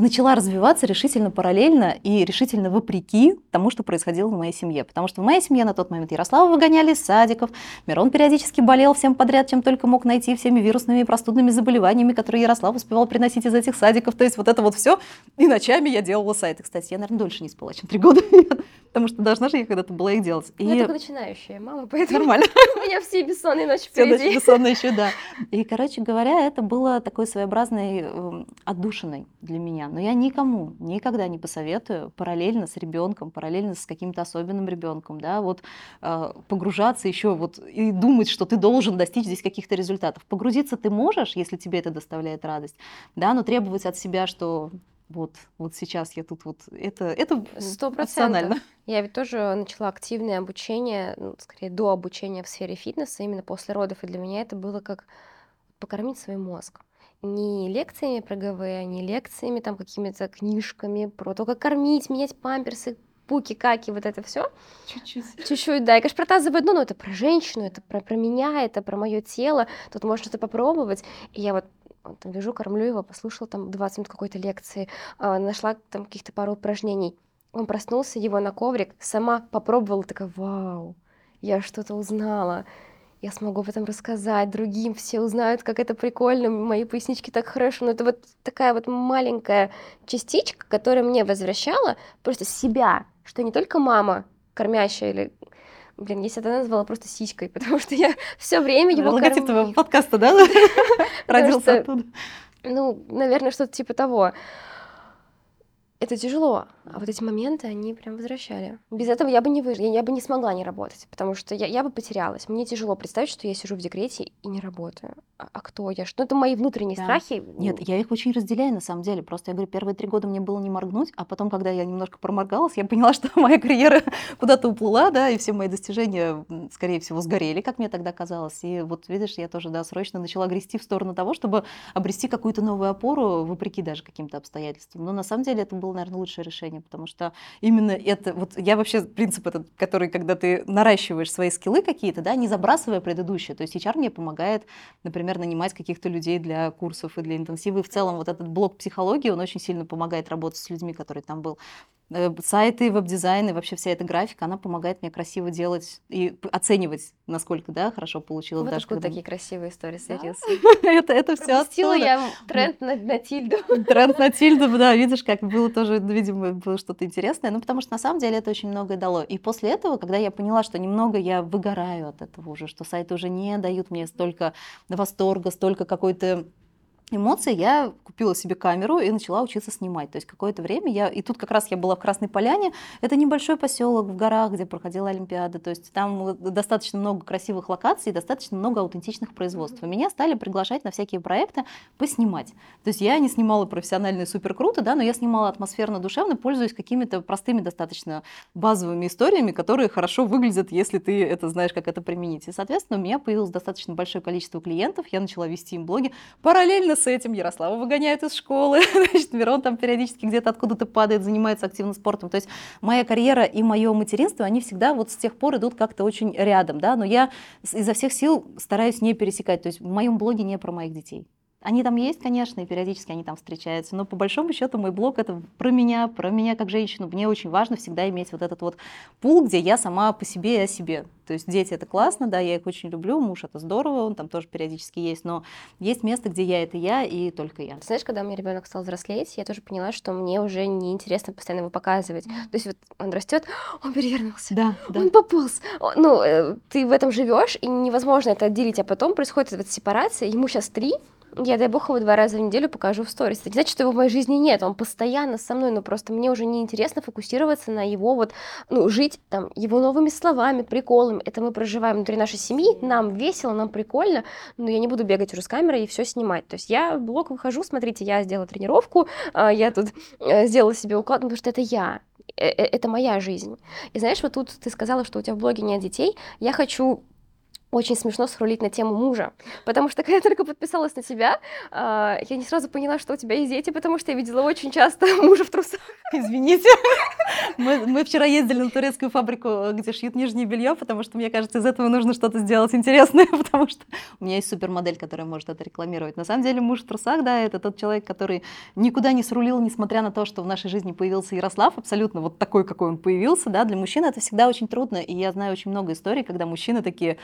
начала развиваться решительно параллельно и решительно вопреки тому, что происходило в моей семье. Потому что в моей семье на тот момент Ярослава выгоняли из садиков, Мирон периодически болел всем подряд, чем только мог найти, всеми вирусными и простудными заболеваниями, которые Ярослав успевал приносить из этих садиков. То есть вот это вот все. И ночами я делала сайты. Кстати, я, наверное, дольше не спала, чем три года. Потому что должна же я когда-то была их делать. И... Я только начинающая мама, поэтому Нормально. у меня все бессонные ночи все. Все бессонные еще, да. И, короче говоря, это было такой своеобразной эм, отдушиной для меня. Но я никому никогда не посоветую параллельно с ребенком, параллельно с каким-то особенным ребенком, да, вот э, погружаться еще вот и думать, что ты должен достичь здесь каких-то результатов. Погрузиться ты можешь, если тебе это доставляет радость, да, но требовать от себя, что вот, вот сейчас я тут вот, это, это Сто процентов. Я ведь тоже начала активное обучение, ну, скорее до обучения в сфере фитнеса, именно после родов, и для меня это было как покормить свой мозг. Не лекциями про ГВ, не лекциями, там какими-то книжками про то, как кормить, менять памперсы, пуки, каки, вот это все. Чуть-чуть. Чуть-чуть, да. И, конечно, про тазовое дно, но это про женщину, это про, про меня, это про мое тело. Тут можно что-то попробовать. И я вот там лежу, кормлю его, послушала там 20 минут какой-то лекции, э, нашла там каких-то пару упражнений. Он проснулся, его на коврик, сама попробовала, такая, вау, я что-то узнала, я смогу об этом рассказать другим, все узнают, как это прикольно, мои пояснички так хорошо. Но это вот такая вот маленькая частичка, которая мне возвращала просто себя, что не только мама кормящая или Блин, я себя назвала просто сиськой, потому что я все время его Логотип твоего подкаста, да? Родился оттуда. Ну, наверное, что-то типа того это тяжело, а вот эти моменты, они прям возвращали. Без этого я бы не выжила, я бы не смогла не работать, потому что я, я бы потерялась. Мне тяжело представить, что я сижу в декрете и не работаю. А, а кто я? Что это мои внутренние да. страхи? Нет, я их очень разделяю на самом деле. Просто я говорю, первые три года мне было не моргнуть, а потом, когда я немножко проморгалась, я поняла, что моя карьера куда-то уплыла, да, и все мои достижения, скорее всего, сгорели, как мне тогда казалось. И вот видишь, я тоже, да, срочно начала грести в сторону того, чтобы обрести какую-то новую опору, вопреки даже каким-то обстоятельствам. Но на самом деле это было, наверное, лучшее решение, потому что именно это, вот я вообще принцип этот, который, когда ты наращиваешь свои скиллы какие-то, да, не забрасывая предыдущие, то есть HR мне помогает, например, нанимать каких-то людей для курсов и для интенсива, и в целом вот этот блок психологии, он очень сильно помогает работать с людьми, которые там был. Э, сайты, веб-дизайн и вообще вся эта графика, она помогает мне красиво делать и оценивать, насколько, да, хорошо получилось. Вот даже откуда когда... такие красивые истории садился. это, это все отсюда. я тренд на, на тильду. тренд на тильду, да, видишь, как было тоже, видимо, было что-то интересное. Ну, потому что на самом деле это очень многое дало. И после этого, когда я поняла, что немного я выгораю от этого уже, что сайты уже не дают мне столько восторга, столько какой-то эмоции, я купила себе камеру и начала учиться снимать. То есть какое-то время я... И тут как раз я была в Красной Поляне. Это небольшой поселок в горах, где проходила Олимпиада. То есть там достаточно много красивых локаций, достаточно много аутентичных производств. И меня стали приглашать на всякие проекты поснимать. То есть я не снимала профессионально и супер круто, да, но я снимала атмосферно-душевно, пользуясь какими-то простыми достаточно базовыми историями, которые хорошо выглядят, если ты это знаешь, как это применить. И, соответственно, у меня появилось достаточно большое количество клиентов, я начала вести им блоги. Параллельно с этим Ярослава выгоняют из школы, значит, Мирон там периодически где-то откуда-то падает, занимается активно спортом. То есть моя карьера и мое материнство, они всегда вот с тех пор идут как-то очень рядом, да, но я изо всех сил стараюсь не пересекать. То есть в моем блоге не про моих детей. Они там есть, конечно, и периодически они там встречаются, но по большому счету мой блог это про меня, про меня как женщину. Мне очень важно всегда иметь вот этот вот пул, где я сама по себе и о себе. То есть дети это классно, да, я их очень люблю, муж это здорово, он там тоже периодически есть, но есть место, где я это я и только я. Ты знаешь, когда у меня ребенок стал взрослеть, я тоже поняла, что мне уже неинтересно постоянно его показывать. То есть вот он растет, он перевернулся, да, да. он пополз. Ну, э, ты в этом живешь, и невозможно это отделить, а потом происходит эта сепарация, ему сейчас три, я, дай бог, его два раза в неделю покажу в сторис. Это не значит, что его в моей жизни нет, он постоянно со мной, но просто мне уже неинтересно фокусироваться на его вот, ну, жить там его новыми словами, приколами. Это мы проживаем внутри нашей семьи, нам весело, нам прикольно, но я не буду бегать уже с камерой и все снимать. То есть я в блог выхожу, смотрите, я сделала тренировку, а, я тут э, сделала себе уклад, потому что это я, э, э, это моя жизнь. И знаешь, вот тут ты сказала, что у тебя в блоге нет детей. Я хочу очень смешно срулить на тему мужа, потому что когда я только подписалась на тебя, а, я не сразу поняла, что у тебя есть дети, потому что я видела очень часто мужа в трусах. Извините. Мы, мы вчера ездили на турецкую фабрику, где шьют нижнее белье, потому что, мне кажется, из этого нужно что-то сделать интересное, потому что у меня есть супермодель, которая может это рекламировать. На самом деле муж в трусах, да, это тот человек, который никуда не срулил, несмотря на то, что в нашей жизни появился Ярослав, абсолютно вот такой, какой он появился, да, для мужчин это всегда очень трудно, и я знаю очень много историй, когда мужчины такие,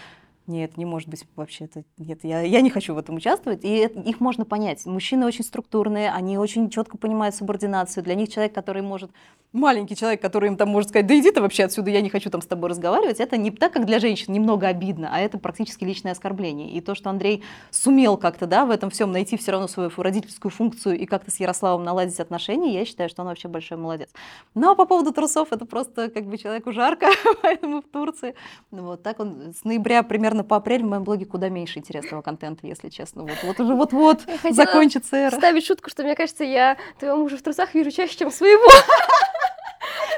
нет, не может быть вообще это. Нет, я, я не хочу в этом участвовать. И это, их можно понять. Мужчины очень структурные, они очень четко понимают субординацию. Для них человек, который может маленький человек, который им там может сказать, да иди ты вообще отсюда, я не хочу там с тобой разговаривать, это не так, как для женщин, немного обидно, а это практически личное оскорбление. И то, что Андрей сумел как-то, да, в этом всем найти все равно свою родительскую функцию и как-то с Ярославом наладить отношения, я считаю, что он вообще большой молодец. Ну, а по поводу трусов, это просто как бы человеку жарко, поэтому в Турции. Вот так он с ноября примерно по апрель в моем блоге куда меньше интересного контента, если честно. Вот, вот уже вот-вот закончится эра. Ставить шутку, что мне кажется, я твоего мужа в трусах вижу чаще, чем своего.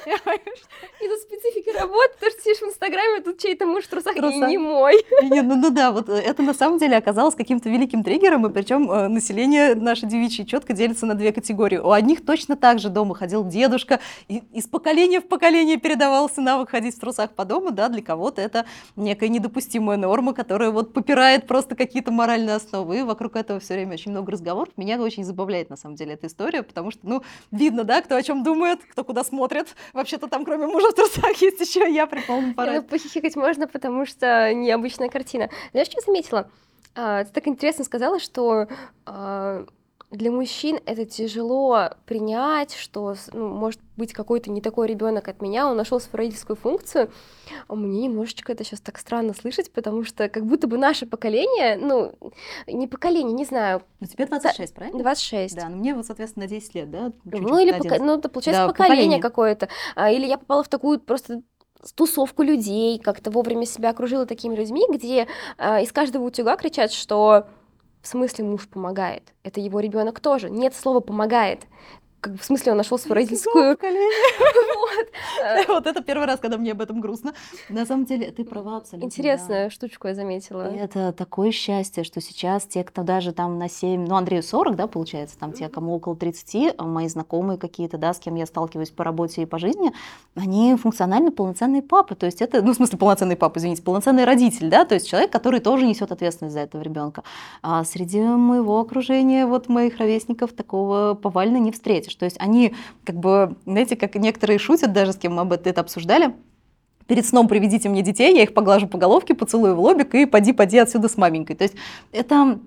И тут специфика работы, то, что сидишь в Инстаграме, тут чей-то муж в трусах, Труса. и не мой. Не, ну, ну да, вот это на самом деле оказалось каким-то великим триггером, и причем э, население наше девичье четко делится на две категории. У одних точно так же дома ходил дедушка, и из поколения в поколение передавался навык ходить в трусах по дому, да, для кого-то это некая недопустимая норма, которая вот попирает просто какие-то моральные основы, и вокруг этого все время очень много разговоров. Меня очень забавляет на самом деле эта история, потому что, ну, видно, да, кто о чем думает, кто куда смотрит, вообще-то там кроме мужа в трусах есть еще я при полном Ну, параде. похихикать можно, потому что необычная картина. Знаешь, что заметила? А, Ты так интересно сказала, что а, для мужчин это тяжело принять, что ну, может быть какой-то не такой ребенок от меня, он нашел свою родительскую функцию. А Мне немножечко это сейчас так странно слышать, потому что как будто бы наше поколение, ну, не поколение, не знаю, Ну, тебе 26, правильно? 26. Да, ну мне вот, соответственно, на 10 лет, да? Чуть-чуть Ну, или 11. ну, это получается Да, поколение, поколение. какое-то. А, или я попала в такую просто тусовку людей, как-то вовремя себя окружила такими людьми, где а, из каждого утюга кричат, что в смысле муж помогает. Это его ребенок тоже. Нет слова помогает. Как, в смысле он нашел свою родительскую. Вот. Э, Вот это первый раз, когда мне об этом грустно. На самом деле, ты права абсолютно. да. Интересную штучку я заметила. Это такое счастье, что сейчас те, кто даже там на 7, ну, Андрею 40, да, получается, там те, кому около 30, а мои знакомые какие-то, да, с кем я сталкиваюсь по работе и по жизни, они функционально полноценные папы. То есть это, ну, в смысле, полноценный папа, извините, полноценный родитель, да, то есть человек, который тоже несет ответственность за этого ребенка. А среди моего окружения, вот моих ровесников, такого повально не встретишь. То есть они, как бы, знаете, как некоторые шутят, даже с кем мы об этом это обсуждали, перед сном приведите мне детей, я их поглажу по головке, поцелую в лобик и поди-поди отсюда с маменькой. То есть это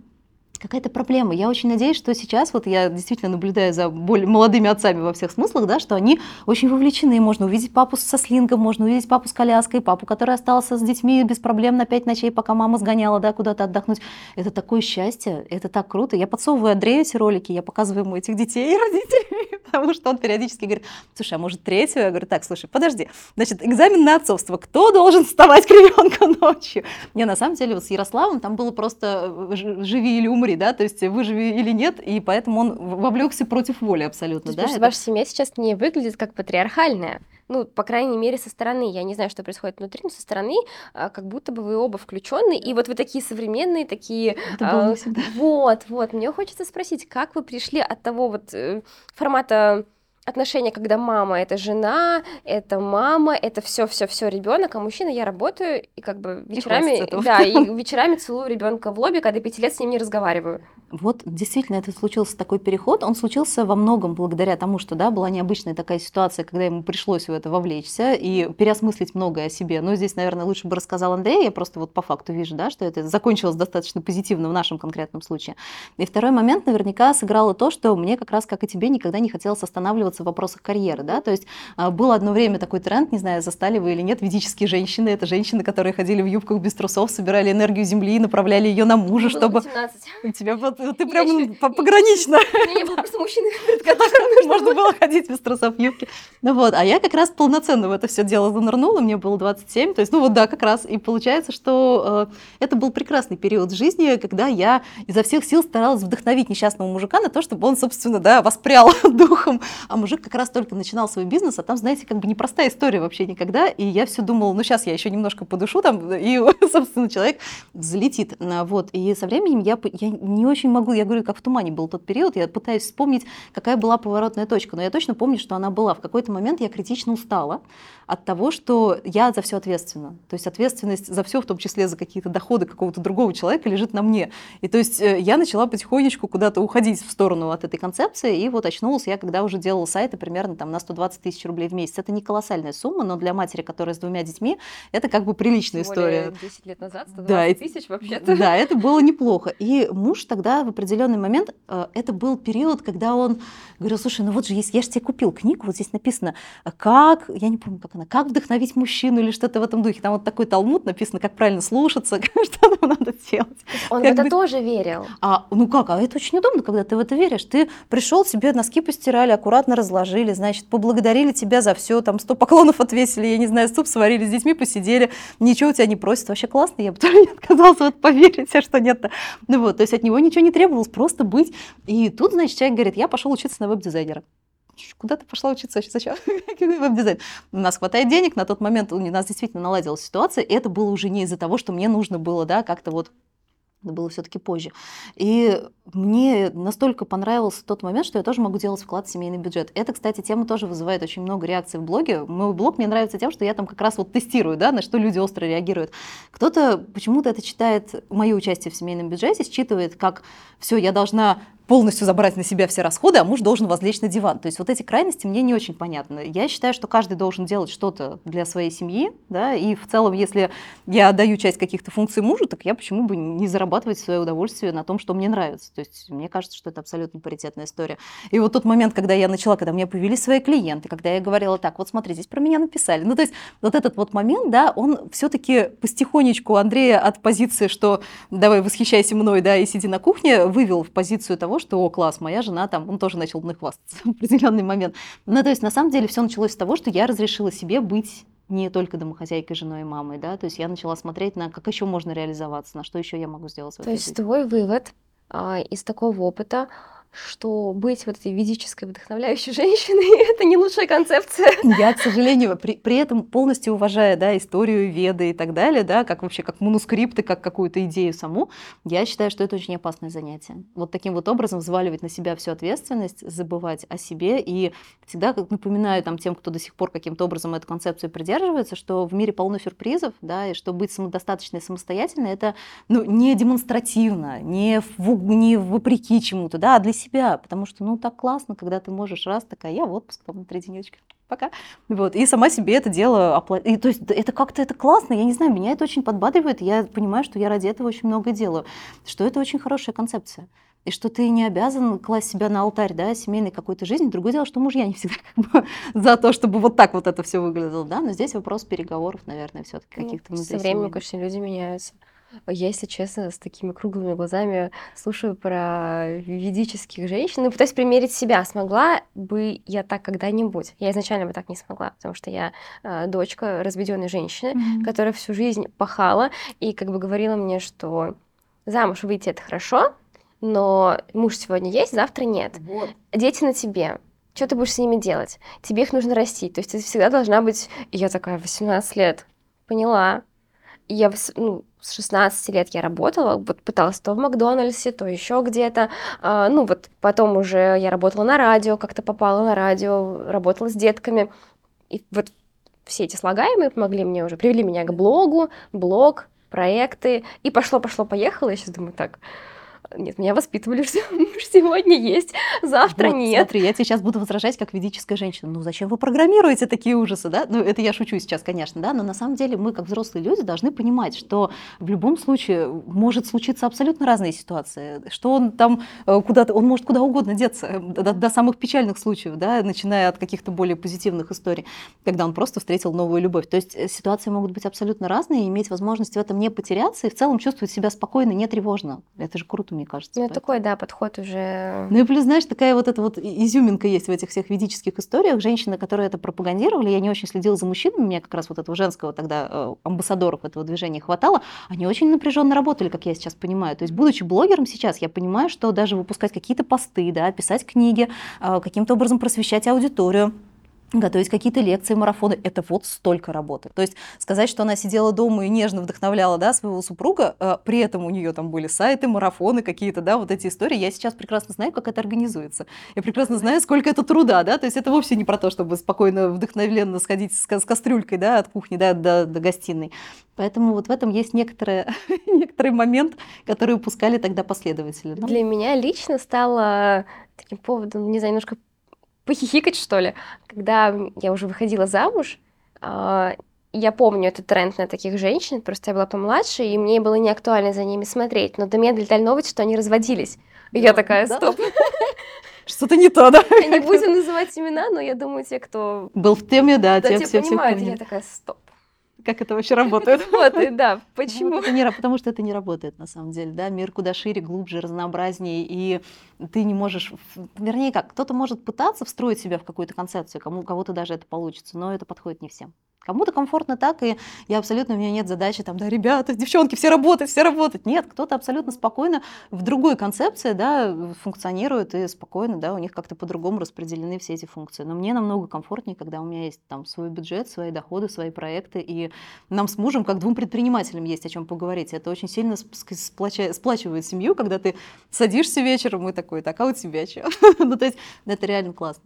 какая-то проблема. Я очень надеюсь, что сейчас, вот я действительно наблюдаю за более молодыми отцами во всех смыслах, да, что они очень вовлечены. Можно увидеть папу со слингом, можно увидеть папу с коляской, папу, который остался с детьми без проблем на пять ночей, пока мама сгоняла, да, куда-то отдохнуть. Это такое счастье, это так круто. Я подсовываю Андрею эти ролики, я показываю ему этих детей и родителей, потому что он периодически говорит, слушай, а может третью? Я говорю, так, слушай, подожди, значит, экзамен на отцовство, кто должен вставать к ребенку ночью? Не, на самом деле, вот с Ярославом там было просто э, живи или умри, да, то есть выживи или нет, и поэтому он вовлекся против воли То абсолютно, есть, да. это- ваша семья сейчас не выглядит как патриархальная. Ну, по крайней мере, со стороны. Я не знаю, что происходит внутри, но со стороны а, как будто бы вы оба включены. И вот вы такие современные, такие Это а. Вот, вот. Мне хочется спросить, как вы пришли от того вот э, формата отношения, когда мама это жена, это мама, это все, все, все ребенок, а мужчина я работаю и как бы вечерами, этого. да, и вечерами целую ребенка в лобби, когда пяти лет с ним не разговариваю. Вот действительно это случился такой переход. Он случился во многом благодаря тому, что да, была необычная такая ситуация, когда ему пришлось в это вовлечься и переосмыслить многое о себе. Но здесь, наверное, лучше бы рассказал Андрей. Я просто вот по факту вижу, да, что это закончилось достаточно позитивно в нашем конкретном случае. И второй момент наверняка сыграло то, что мне как раз, как и тебе, никогда не хотелось останавливаться в вопросах карьеры. Да? То есть а, было одно время такой тренд, не знаю, застали вы или нет, ведические женщины. Это женщины, которые ходили в юбках без трусов, собирали энергию земли и направляли ее на мужа, Было чтобы 18. у тебя вот, ты прям погранично. Не было просто мужчины, перед которым Можно было ходить без трусов в юбке. Ну вот, а я как раз полноценно в это все дело занырнула, мне было 27, то есть, ну вот да, как раз. И получается, что э, это был прекрасный период жизни, когда я изо всех сил старалась вдохновить несчастного мужика на то, чтобы он, собственно, да, воспрял духом. А мужик как раз только начинал свой бизнес, а там, знаете, как бы непростая история вообще никогда. И я все думала, ну сейчас я еще немножко подышу там, и, собственно, человек взлетит. А, Вот. И со временем я, я не очень могу, я говорю, как в тумане был тот период, я пытаюсь вспомнить, какая была поворотная точка. Но я точно помню, что она была. В какой-то момент я критично устала от того, что я за все ответственна. То есть ответственность за все, в том числе за какие-то доходы какого-то другого человека, лежит на мне. И то есть э, я начала потихонечку куда-то уходить в сторону от этой концепции, и вот очнулась я, когда уже делала сайты примерно там на 120 тысяч рублей в месяц. Это не колоссальная сумма, но для матери, которая с двумя детьми, это как бы приличная Тем история. 10 лет назад, 120 Да, тысяч вообще-то. Да, это было неплохо. И муж тогда в определенный момент, э, это был период, когда он говорил, слушай, ну вот же есть, я же тебе купил книгу, вот здесь написано, как, я не помню, как она, как вдохновить мужчину или что-то в этом духе. Там вот такой талмуд написано, как правильно слушаться, что нам надо делать. Он в Как это бы- тоже верил. А, ну как, а это очень удобно, когда ты в это веришь. Ты пришел, себе носки постирали, аккуратно разложили, значит, поблагодарили тебя за все, там, сто поклонов отвесили, я не знаю, суп сварили, с детьми посидели, ничего у тебя не просят, вообще классно, я бы тоже не отказался вот поверить, а что нет-то. Ну вот, то есть от него ничего не требовалось, просто быть. И тут, значит, человек говорит, я пошел учиться на веб-дизайнера. Куда ты пошла учиться? Зачем? Веб-дизайн. У нас хватает денег, на тот момент у нас действительно наладилась ситуация, и это было уже не из-за того, что мне нужно было, да, как-то вот это было все-таки позже. И мне настолько понравился тот момент, что я тоже могу делать вклад в семейный бюджет. Это, кстати, тема тоже вызывает очень много реакций в блоге. Мой блог мне нравится тем, что я там как раз вот тестирую, да, на что люди остро реагируют. Кто-то почему-то это читает, мое участие в семейном бюджете, считывает как все, я должна полностью забрать на себя все расходы, а муж должен возлечь на диван. То есть вот эти крайности мне не очень понятны. Я считаю, что каждый должен делать что-то для своей семьи, да, и в целом, если я отдаю часть каких-то функций мужу, так я почему бы не зарабатывать свое удовольствие на том, что мне нравится. То есть мне кажется, что это абсолютно паритетная история. И вот тот момент, когда я начала, когда мне появились свои клиенты, когда я говорила так, вот смотри, здесь про меня написали. Ну, то есть вот этот вот момент, да, он все-таки потихонечку Андрея от позиции, что давай восхищайся мной, да, и сиди на кухне, вывел в позицию того, что, о, класс, моя жена там, он тоже начал мной хвастаться в определенный момент. Ну, то есть, на самом деле, все началось с того, что я разрешила себе быть не только домохозяйкой, женой и мамой, да, то есть я начала смотреть на, как еще можно реализоваться, на что еще я могу сделать То есть жизни. твой вывод а, из такого опыта, что быть вот этой ведической вдохновляющей женщиной — это не лучшая концепция. Я, к сожалению, при, при этом полностью уважая да, историю Веды и так далее, да, как вообще как манускрипты, как какую-то идею саму, я считаю, что это очень опасное занятие. Вот таким вот образом взваливать на себя всю ответственность, забывать о себе и всегда как напоминаю там, тем, кто до сих пор каким-то образом эту концепцию придерживается, что в мире полно сюрпризов, да, и что быть самодостаточной и самостоятельной — это ну, не демонстративно, не, в, не вопреки чему-то, да, а для себя, потому что, ну, так классно, когда ты можешь раз такая, я в отпуск там на три денечка, пока. Вот, и сама себе это дело оплатить. То есть это как-то это классно, я не знаю, меня это очень подбадривает, я понимаю, что я ради этого очень много делаю, что это очень хорошая концепция. И что ты не обязан класть себя на алтарь, да, семейной какой-то жизни. Другое дело, что мужья не всегда как бы за то, чтобы вот так вот это все выглядело, да, но здесь вопрос переговоров, наверное, все-таки ну, каких-то Со временем, конечно, люди меняются. Я, если честно, с такими круглыми глазами слушаю про ведических женщин и пытаюсь примерить себя. Смогла бы я так когда-нибудь? Я изначально бы так не смогла, потому что я э, дочка разведенной женщины, mm-hmm. которая всю жизнь пахала и как бы говорила мне, что замуж выйти это хорошо, но муж сегодня есть, завтра нет. Вот. Дети на тебе. Что ты будешь с ними делать? Тебе их нужно растить. То есть ты всегда должна быть... И я такая, 18 лет. Поняла. И я ну, с 16 лет я работала, вот пыталась то в Макдональдсе, то еще где-то. А, ну вот потом уже я работала на радио, как-то попала на радио, работала с детками. И вот все эти слагаемые помогли мне уже, привели меня к блогу, блог, проекты. И пошло-пошло-поехало. Я сейчас думаю, так, нет, меня воспитывали, что сегодня есть, завтра вот, нет. Смотри, я тебе сейчас буду возражать как ведическая женщина. Ну зачем вы программируете такие ужасы, да? Ну это я шучу сейчас, конечно, да, но на самом деле мы как взрослые люди должны понимать, что в любом случае может случиться абсолютно разные ситуации, что он там э, куда-то, он может куда угодно деться, э, до, до самых печальных случаев, да, начиная от каких-то более позитивных историй, когда он просто встретил новую любовь. То есть э, ситуации могут быть абсолютно разные, и иметь возможность в этом не потеряться и в целом чувствовать себя спокойно, не тревожно. Это же круто, мне кажется. Ну, такой, да, подход уже. Ну и плюс, знаешь, такая вот эта вот изюминка есть в этих всех ведических историях. Женщины, которые это пропагандировали, я не очень следила за мужчинами, мне как раз вот этого женского тогда э, амбассадоров этого движения хватало, они очень напряженно работали, как я сейчас понимаю. То есть, будучи блогером сейчас, я понимаю, что даже выпускать какие-то посты, да, писать книги, э, каким-то образом просвещать аудиторию, готовить какие-то лекции, марафоны, это вот столько работы. То есть сказать, что она сидела дома и нежно вдохновляла да, своего супруга, э, при этом у нее там были сайты, марафоны какие-то, да, вот эти истории, я сейчас прекрасно знаю, как это организуется. Я прекрасно знаю, сколько это труда, да, то есть это вовсе не про то, чтобы спокойно, вдохновенно сходить с, с кастрюлькой, да, от кухни, да, до, до гостиной. Поэтому вот в этом есть некоторый момент, который упускали тогда последователи. Для меня лично стало таким поводом, не знаю, немножко похихикать, что ли. Когда я уже выходила замуж, а, я помню этот тренд на таких женщин, просто я была помладше, и мне было не актуально за ними смотреть. Но до меня долетали новости, что они разводились. И да, я такая, стоп. Что-то не то, да? Не будем называть имена, но я думаю, те, кто... Был в теме, да, те, все, понимают. Я такая, стоп как это вообще работает. Работает, да. Почему? Ну, это не, потому что это не работает на самом деле. Да? Мир куда шире, глубже, разнообразнее, и ты не можешь, вернее как, кто-то может пытаться встроить себя в какую-то концепцию, кому, у кого-то даже это получится, но это подходит не всем. Кому-то комфортно так, и я абсолютно, у меня нет задачи там, да, ребята, девчонки, все работают, все работают. Нет, кто-то абсолютно спокойно в другой концепции, да, функционирует и спокойно, да, у них как-то по-другому распределены все эти функции. Но мне намного комфортнее, когда у меня есть там свой бюджет, свои доходы, свои проекты, и нам с мужем, как двум предпринимателям, есть о чем поговорить. Это очень сильно сплачивает семью, когда ты садишься вечером и такой, так, а у тебя что? ну, то есть это реально классно.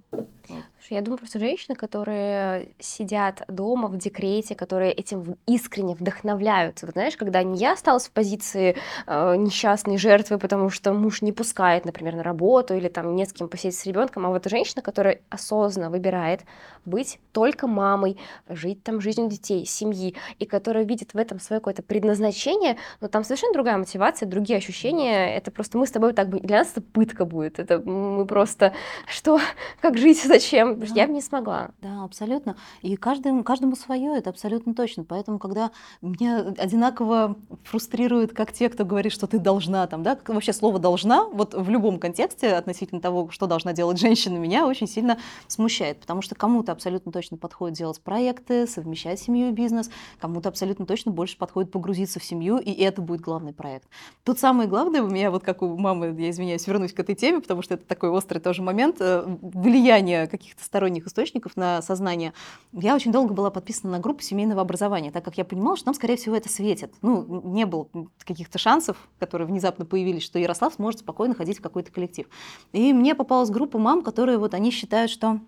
Я думаю, просто женщины, которые сидят дома в декрете, которые этим искренне вдохновляются. Вот знаешь, когда не я осталась в позиции э, несчастной жертвы, потому что муж не пускает, например, на работу или там не с кем посидеть с ребенком, а вот женщина, которая осознанно выбирает быть только мамой, жить там жизнью детей, семьи, и которая видит в этом свое какое-то предназначение, но там совершенно другая мотивация, другие ощущения. Это просто мы с тобой так для нас это пытка будет. Это мы просто что, как жить, зачем? Да. Я бы не смогла. Да, абсолютно. И каждому, каждому свое, это абсолютно точно. Поэтому, когда меня одинаково фрустрирует, как те, кто говорит, что ты должна, там, да, вообще слово должна, вот в любом контексте относительно того, что должна делать женщина, меня очень сильно смущает, потому что кому-то абсолютно точно подходит делать проекты, совмещать семью и бизнес, кому-то абсолютно точно больше подходит погрузиться в семью, и это будет главный проект. Тут самое главное у меня, вот как у мамы, я извиняюсь, вернусь к этой теме, потому что это такой острый тоже момент, э, влияние каких-то сторонних источников на сознание. Я очень долго была подписана на группу семейного образования, так как я понимала, что нам, скорее всего, это светит. Ну, не было каких-то шансов, которые внезапно появились, что Ярослав сможет спокойно ходить в какой-то коллектив. И мне попалась группа мам, которые вот они считают, что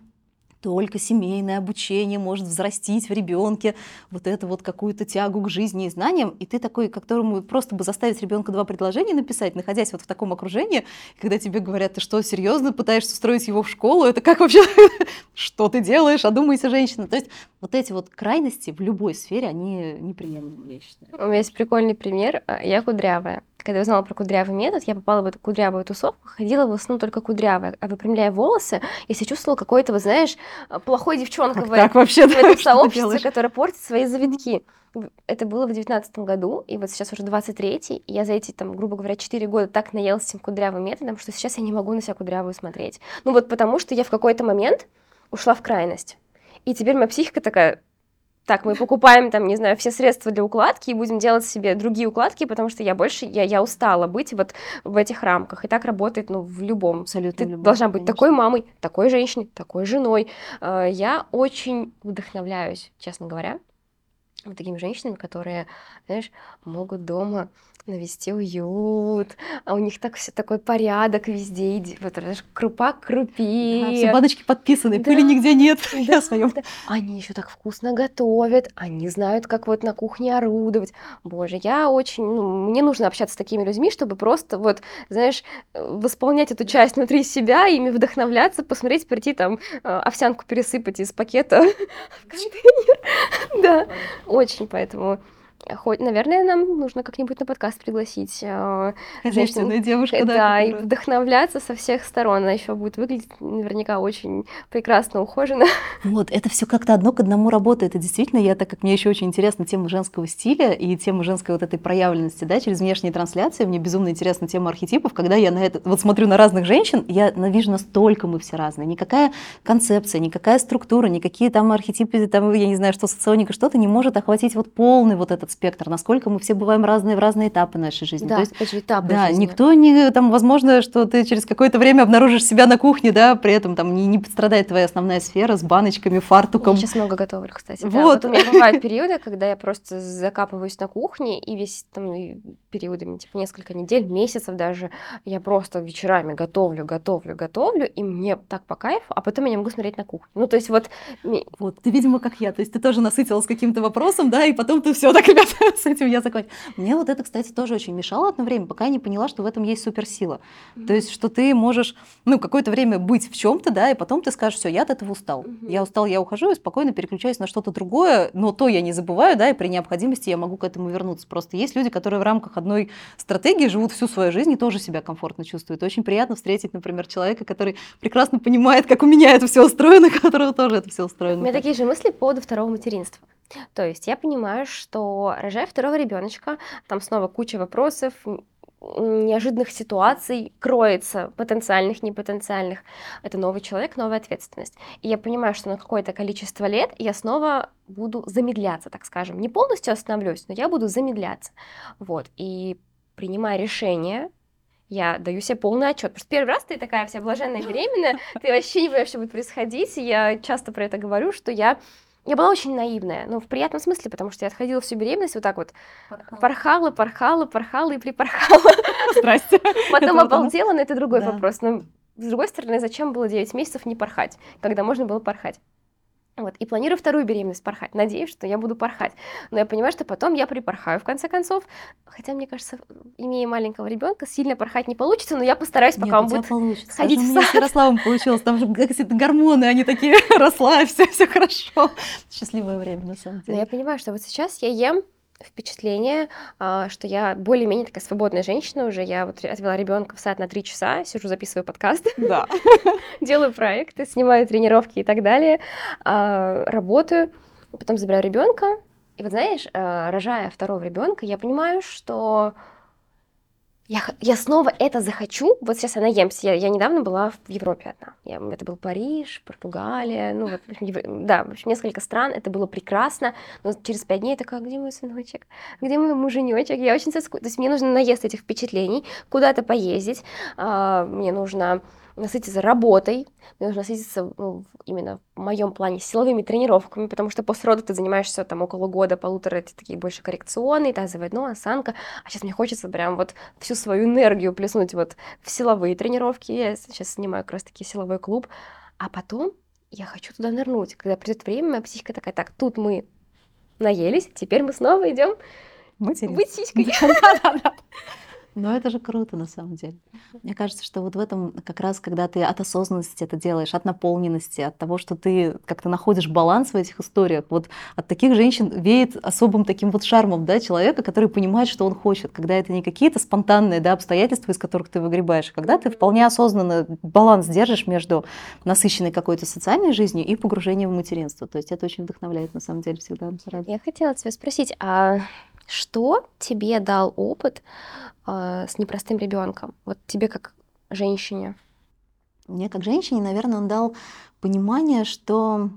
только семейное обучение может взрастить в ребенке вот эту вот какую-то тягу к жизни и знаниям, и ты такой, которому просто бы заставить ребенка два предложения написать, находясь вот в таком окружении, когда тебе говорят, ты что, серьезно пытаешься строить его в школу, это как вообще, что ты делаешь, одумайся, женщина. То есть вот эти вот крайности в любой сфере, они неприемлемы, я считаю. У меня есть прикольный пример. Я кудрявая когда я узнала про кудрявый метод, я попала в эту кудрявую тусовку, ходила в основном только кудрявая, а выпрямляя волосы, я себя чувствовала какой-то, вы знаешь, плохой девчонкой в, так вообще, в этом сообществе, которая портит свои завитки. Это было в девятнадцатом году, и вот сейчас уже 23-й, и я за эти, там, грубо говоря, 4 года так наелась этим кудрявым методом, что сейчас я не могу на себя кудрявую смотреть. Ну вот потому, что я в какой-то момент ушла в крайность. И теперь моя психика такая, так, мы покупаем там, не знаю, все средства для укладки и будем делать себе другие укладки, потому что я больше, я, я устала быть вот в этих рамках. И так работает, ну, в любом. Абсолютно. Ты любом, должна быть конечно. такой мамой, такой женщиной, такой женой. А, я очень вдохновляюсь, честно говоря, такими женщинами, которые, знаешь, могут дома навести уют, а у них так все такой порядок везде, вот крупа крупи. Да, все баночки подписаны, да, пыли нигде нет. Да, Я своем. Да. Они еще так вкусно готовят, они знают, как вот на кухне орудовать. Боже, я очень, ну, мне нужно общаться с такими людьми, чтобы просто вот, знаешь, восполнять эту часть внутри себя, ими вдохновляться, посмотреть, прийти там а, овсянку пересыпать из пакета в контейнер. Да, очень, поэтому Хоть, наверное, нам нужно как-нибудь на подкаст пригласить э, женщину. девушку, да. Да, которая... и вдохновляться со всех сторон. Она еще будет выглядеть наверняка очень прекрасно ухоженно. Вот, это все как-то одно к одному работает. И действительно, я, так как мне еще очень интересна тема женского стиля и тема женской вот этой проявленности, да, через внешние трансляции, мне безумно интересна тема архетипов, когда я на это, вот смотрю на разных женщин, я вижу, настолько мы все разные. Никакая концепция, никакая структура, никакие там архетипы, там, я не знаю, что соционика, что-то не может охватить вот полный вот этот спектр, насколько мы все бываем разные в разные этапы нашей жизни. Да, То есть, это этапы да, жизни. никто не, там, возможно, что ты через какое-то время обнаружишь себя на кухне, да, при этом там не, не пострадает твоя основная сфера с баночками, фартуком. Я сейчас много готовлю, кстати. Вот. Да, вот у меня бывают периоды, когда я просто закапываюсь на кухне, и весь там периодами, типа несколько недель, месяцев даже, я просто вечерами готовлю, готовлю, готовлю, и мне так по кайфу, а потом я не могу смотреть на кухню. Ну, то есть вот... Вот, ты, видимо, как я, то есть ты тоже насытилась каким-то вопросом, да, и потом ты все так, с этим я закончу. Мне вот это, кстати, тоже очень мешало одно время, пока я не поняла, что в этом есть суперсила. Mm-hmm. То есть, что ты можешь, ну, какое-то время быть в чем-то, да, и потом ты скажешь, все, я от этого устал. Mm-hmm. Я устал, я ухожу и спокойно переключаюсь на что-то другое, но то я не забываю, да, и при необходимости я могу к этому вернуться. Просто есть люди, которые в рамках одной стратегии живут всю свою жизнь и тоже себя комфортно чувствуют. Очень приятно встретить, например, человека, который прекрасно понимает, как у меня это все устроено, которого тоже это все устроено. У меня такие же мысли по поводу второго материнства. То есть я понимаю, что рожая второго ребеночка, там снова куча вопросов, неожиданных ситуаций кроется, потенциальных, непотенциальных. Это новый человек, новая ответственность. И я понимаю, что на какое-то количество лет я снова буду замедляться, так скажем. Не полностью остановлюсь, но я буду замедляться. Вот. И принимая решение, я даю себе полный отчет. Просто первый раз ты такая вся блаженная беременная, ты вообще не понимаешь, что будет происходить. Я часто про это говорю, что я я была очень наивная, но в приятном смысле, потому что я отходила всю беременность вот так вот. Порхала, порхала, порхала, порхала и припорхала. Здрасте. Потом обалдела, но это другой вопрос. Но с другой стороны, зачем было 9 месяцев не порхать, когда можно было порхать? Вот, и планирую вторую беременность порхать. Надеюсь, что я буду порхать. Но я понимаю, что потом я припорхаю, в конце концов. Хотя, мне кажется, имея маленького ребенка, сильно порхать не получится, но я постараюсь, пока Нет, он будет получится. ходить Даже в у меня сад. с Ярославом получилось. Там же гормоны, они такие, расслабь, все, все хорошо. Счастливое время, на самом Но деле. я понимаю, что вот сейчас я ем впечатление, а, что я более-менее такая свободная женщина уже. Я вот отвела ребенка в сад на три часа, сижу, записываю подкаст, Да. делаю проекты, снимаю тренировки и так далее, а, работаю, потом забираю ребенка. И вот знаешь, а, рожая второго ребенка, я понимаю, что я, я снова это захочу. Вот сейчас я наемся. Я, я недавно была в Европе одна. Я- это был Париж, Португалия, ну вот, Евро- да, в общем, несколько стран. Это было прекрасно. Но через пять дней я такая, «А где мой сыночек? Где мой муженечек? Я очень соскучилась. То есть мне нужно наесть этих впечатлений, куда-то поездить. а, мне нужно насытиться работой, мне нужно насытиться ну, именно в моем плане силовыми тренировками, потому что после родов ты занимаешься там около года, полутора, эти такие больше коррекционные, тазовое дно, осанка, а сейчас мне хочется прям вот всю свою энергию плеснуть вот в силовые тренировки, я сейчас снимаю как раз таки силовой клуб, а потом я хочу туда нырнуть, когда придет время, моя психика такая, так, тут мы наелись, теперь мы снова идем быть сиськой. Но это же круто на самом деле. Мне кажется, что вот в этом как раз, когда ты от осознанности это делаешь, от наполненности, от того, что ты как-то находишь баланс в этих историях, вот от таких женщин веет особым таким вот шармом, да, человека, который понимает, что он хочет, когда это не какие-то спонтанные, да, обстоятельства, из которых ты выгребаешь, а когда ты вполне осознанно баланс держишь между насыщенной какой-то социальной жизнью и погружением в материнство. То есть это очень вдохновляет на самом деле всегда. Я хотела тебя спросить, а что тебе дал опыт а, с непростым ребенком? Вот тебе как женщине. Мне как женщине, наверное, он дал понимание, что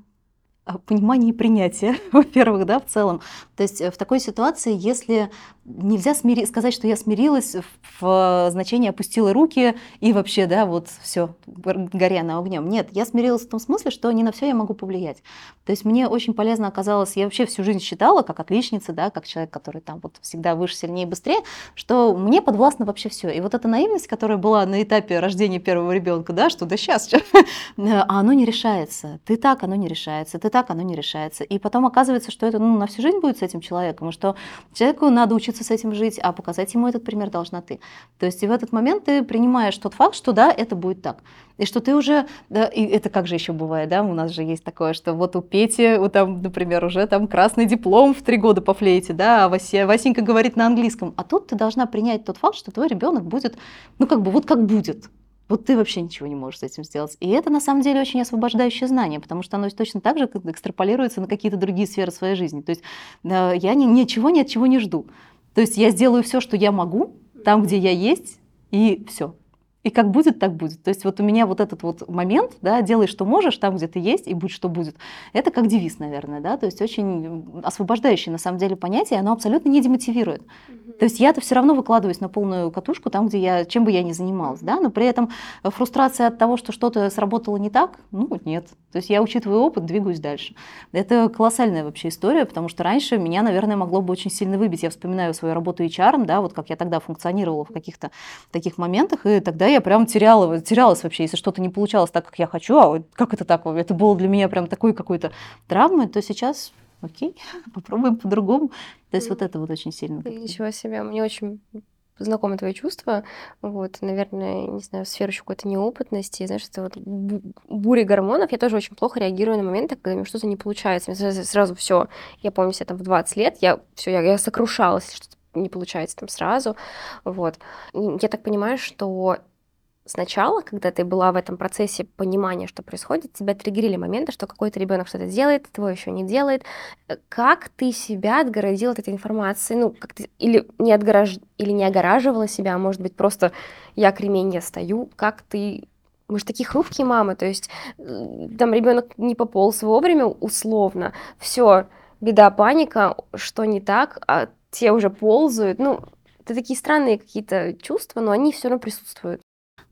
понимание и принятие, во-первых, да, в целом. То есть э, в такой ситуации, если нельзя смири- сказать, что я смирилась в, в значении опустила руки и вообще, да, вот все, горя на огнем. Нет, я смирилась в том смысле, что не на все я могу повлиять. То есть мне очень полезно оказалось, я вообще всю жизнь считала, как отличница, да, как человек, который там вот всегда выше, сильнее, быстрее, что мне подвластно вообще все. И вот эта наивность, которая была на этапе рождения первого ребенка, да, что да сейчас, а оно не решается. Ты так, оно не решается. Ты так, оно не решается. И потом оказывается, что это ну, на всю жизнь будет с этим человеком, и что человеку надо учиться с этим жить, а показать ему этот пример должна ты. То есть и в этот момент ты принимаешь тот факт, что да, это будет так. И что ты уже, да, и это как же еще бывает, да, у нас же есть такое, что вот у Пети, вот там, например, уже там красный диплом в три года по флейте, да, а Вася, Васенька говорит на английском. А тут ты должна принять тот факт, что твой ребенок будет, ну как бы вот как будет. Вот ты вообще ничего не можешь с этим сделать. И это на самом деле очень освобождающее знание, потому что оно точно так же экстраполируется на какие-то другие сферы своей жизни. То есть я ни, ничего ни от чего не жду. То есть я сделаю все, что я могу, там, где я есть, и все. И как будет, так будет. То есть вот у меня вот этот вот момент, да, делай, что можешь, там, где ты есть, и будь, что будет. Это как девиз, наверное, да, то есть очень освобождающее на самом деле понятие, оно абсолютно не демотивирует. То есть я-то все равно выкладываюсь на полную катушку там, где я, чем бы я ни занималась, да, но при этом фрустрация от того, что что-то сработало не так, ну, нет. То есть я, учитываю опыт, двигаюсь дальше. Это колоссальная вообще история, потому что раньше меня, наверное, могло бы очень сильно выбить. Я вспоминаю свою работу HR, да, вот как я тогда функционировала в каких-то таких моментах, и тогда я прям теряла, терялась вообще, если что-то не получалось так, как я хочу, а как это так? Это было для меня прям такой какой-то травмой, то сейчас окей, попробуем по-другому. То есть вот это вот очень сильно. Ничего себе, мне очень знакомы твои чувства, вот, наверное, не знаю, в сферу еще какой-то неопытности, знаешь, это вот бури гормонов, я тоже очень плохо реагирую на моменты, когда мне что-то не получается, мне сразу, сразу все, я помню себя там в 20 лет, я все, я, я сокрушалась, что-то не получается там сразу, вот, я так понимаю, что сначала, когда ты была в этом процессе понимания, что происходит, тебя триггерили моменты, что какой-то ребенок что-то делает, твой еще не делает. Как ты себя отгородила от этой информации? Ну, как ты или не отгорож... или не огораживала себя, а может быть, просто я кремень, я стою. Как ты мы же такие хрупкие мамы, то есть там ребенок не пополз вовремя, условно, все, беда, паника, что не так, а те уже ползают. Ну, это такие странные какие-то чувства, но они все равно присутствуют.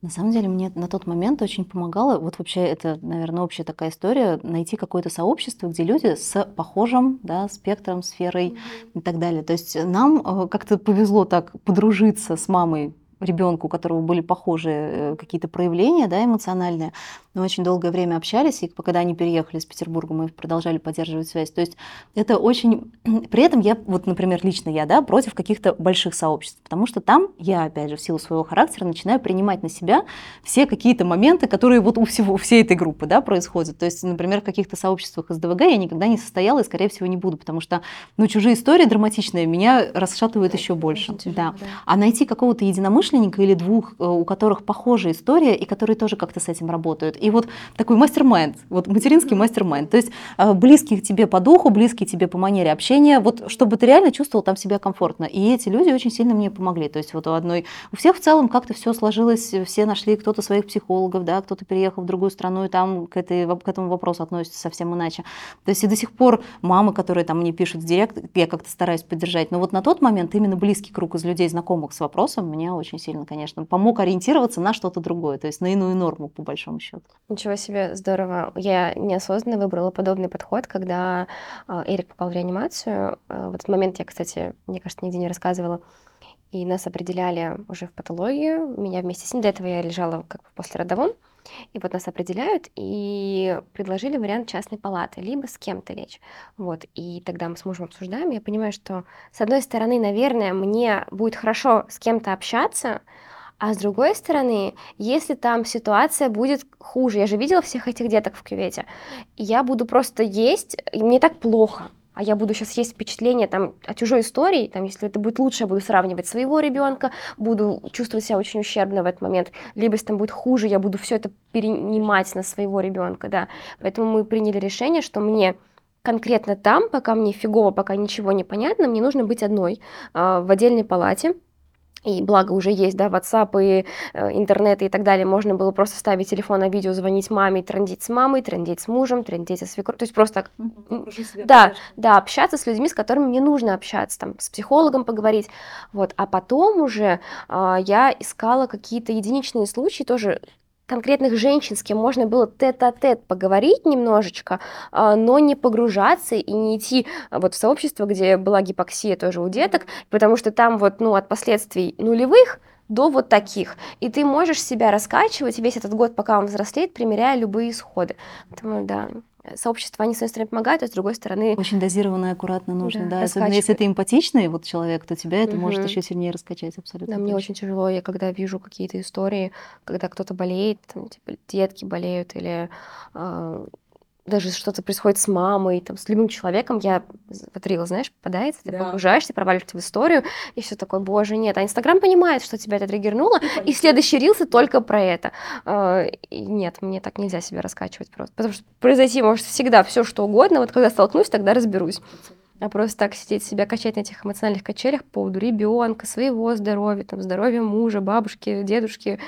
На самом деле мне на тот момент очень помогало, вот вообще это, наверное, общая такая история, найти какое-то сообщество, где люди с похожим да, спектром, сферой mm-hmm. и так далее. То есть нам как-то повезло так подружиться с мамой ребенка, у которого были похожие какие-то проявления да, эмоциональные. Мы очень долгое время общались, и когда они переехали из Петербурга, мы продолжали поддерживать связь. То есть это очень... При этом я, вот, например, лично я, да, против каких-то больших сообществ, потому что там я, опять же, в силу своего характера начинаю принимать на себя все какие-то моменты, которые вот у всего, у всей этой группы, да, происходят. То есть, например, в каких-то сообществах из ДВГ я никогда не состояла и, скорее всего, не буду, потому что, ну, чужие истории драматичные меня расшатывают еще больше. Тяжело, да. да. А найти какого-то единомышленника или двух, э, у которых похожая история, и которые тоже как-то с этим работают. И вот такой мастер-майнд, вот материнский мастер-майнд. То есть э, близких тебе по духу, близкие тебе по манере общения, вот чтобы ты реально чувствовал там себя комфортно. И эти люди очень сильно мне помогли. То есть вот у одной, у всех в целом как-то все сложилось, все нашли кто-то своих психологов, да, кто-то переехал в другую страну и там к, этой, к этому вопросу относится совсем иначе. То есть и до сих пор мамы, которые там мне пишут в директ, я как-то стараюсь поддержать. Но вот на тот момент именно близкий круг из людей, знакомых с вопросом, мне очень сильно, конечно, помог ориентироваться на что-то другое, то есть на иную норму, по большому счету. Ничего себе, здорово. Я неосознанно выбрала подобный подход, когда э, Эрик попал в реанимацию. Э, в этот момент я, кстати, мне кажется, нигде не рассказывала. И нас определяли уже в патологию. Меня вместе с ним. До этого я лежала как бы после родовом. И вот нас определяют и предложили вариант частной палаты, либо с кем-то лечь. Вот, и тогда мы с мужем обсуждаем, я понимаю, что, с одной стороны, наверное, мне будет хорошо с кем-то общаться, а с другой стороны, если там ситуация будет хуже, я же видела всех этих деток в кювете, я буду просто есть, и мне так плохо, а я буду сейчас есть впечатление там о чужой истории, там, если это будет лучше, я буду сравнивать своего ребенка, буду чувствовать себя очень ущербно в этот момент, либо если там будет хуже, я буду все это перенимать на своего ребенка, да. Поэтому мы приняли решение, что мне конкретно там, пока мне фигово, пока ничего не понятно, мне нужно быть одной э, в отдельной палате, и благо уже есть, да, WhatsApp и э, интернет и так далее, можно было просто ставить телефон на видео, звонить маме, трендить с мамой, трендить с мужем, трендить со свекровью, то есть просто, да, да, общаться с людьми, с которыми мне нужно общаться, там, с психологом поговорить, вот, а потом уже э, я искала какие-то единичные случаи, тоже конкретных женщин, с кем можно было тет-а-тет поговорить немножечко, а, но не погружаться и не идти а, вот в сообщество, где была гипоксия тоже у деток, потому что там вот, ну, от последствий нулевых до вот таких. И ты можешь себя раскачивать весь этот год, пока он взрослеет, примеряя любые исходы. Поэтому, да, сообщество, они с одной стороны помогают, а с другой стороны... Очень дозированно и аккуратно нужно, да. да. Особенно если ты эмпатичный вот человек, то тебя это угу. может еще сильнее раскачать абсолютно. Да, мне очень тяжело, я когда вижу какие-то истории, когда кто-то болеет, там, типа, детки болеют или э, даже что-то происходит с мамой, там, с любым человеком, я смотрела, знаешь, попадается, ты да. погружаешься, проваливаешься в историю, и все такое, боже, нет. А Инстаграм понимает, что тебя это триггернуло, и, и следующий рилсы только про это. А, и нет, мне так нельзя себя раскачивать просто, потому что произойти может всегда все что угодно, вот когда столкнусь, тогда разберусь. А просто так сидеть себя качать на этих эмоциональных качелях по поводу ребенка, своего здоровья, там, здоровья мужа, бабушки, дедушки,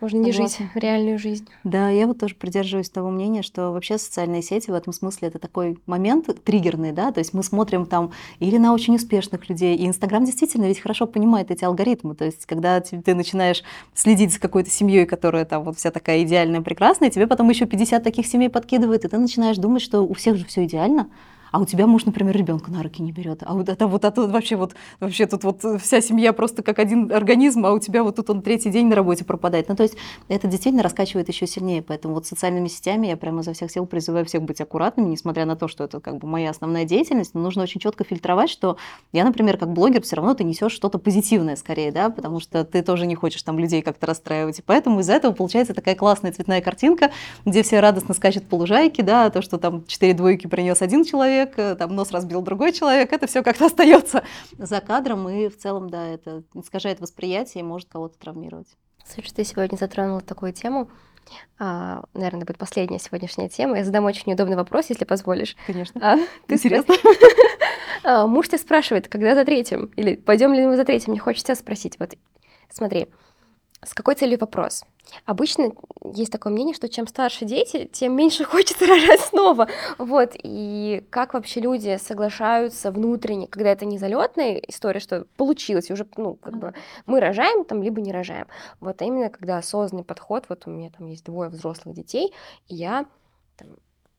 можно не вот. жить реальную жизнь. Да, я вот тоже придерживаюсь того мнения, что вообще социальные сети в этом смысле это такой момент триггерный, да, то есть мы смотрим там или на очень успешных людей, и Инстаграм действительно ведь хорошо понимает эти алгоритмы, то есть когда ты начинаешь следить за какой-то семьей, которая там вот вся такая идеальная, прекрасная, тебе потом еще 50 таких семей подкидывает, и ты начинаешь думать, что у всех же все идеально, а у тебя муж, например, ребенка на руки не берет, а вот это вот это вообще вот вообще тут вот вся семья просто как один организм, а у тебя вот тут он третий день на работе пропадает. Ну то есть это действительно раскачивает еще сильнее, поэтому вот социальными сетями я прямо за всех сил призываю всех быть аккуратными, несмотря на то, что это как бы моя основная деятельность, но нужно очень четко фильтровать, что я, например, как блогер, все равно ты несешь что-то позитивное скорее, да, потому что ты тоже не хочешь там людей как-то расстраивать, и поэтому из-за этого получается такая классная цветная картинка, где все радостно скачут по лужайке, да, то, что там четыре двойки принес один человек, человек, э, там нос разбил другой человек, это все как-то остается за кадром, и в целом, да, это искажает восприятие и может кого-то травмировать. Слушай, ты сегодня затронула такую тему, а, наверное, будет последняя сегодняшняя тема. Я задам очень неудобный вопрос, если позволишь. Конечно. А, ты Интересно. а, муж тебя спрашивает, когда за третьим? Или пойдем ли мы за третьим? Мне хочется спросить. Вот смотри, с какой целью вопрос? Обычно есть такое мнение, что чем старше дети, тем меньше хочется рожать снова. Вот. И как вообще люди соглашаются внутренне, когда это не залетная история, что получилось, уже, ну, как бы мы рожаем там, либо не рожаем. Вот а именно когда осознанный подход, вот у меня там есть двое взрослых детей, и я там,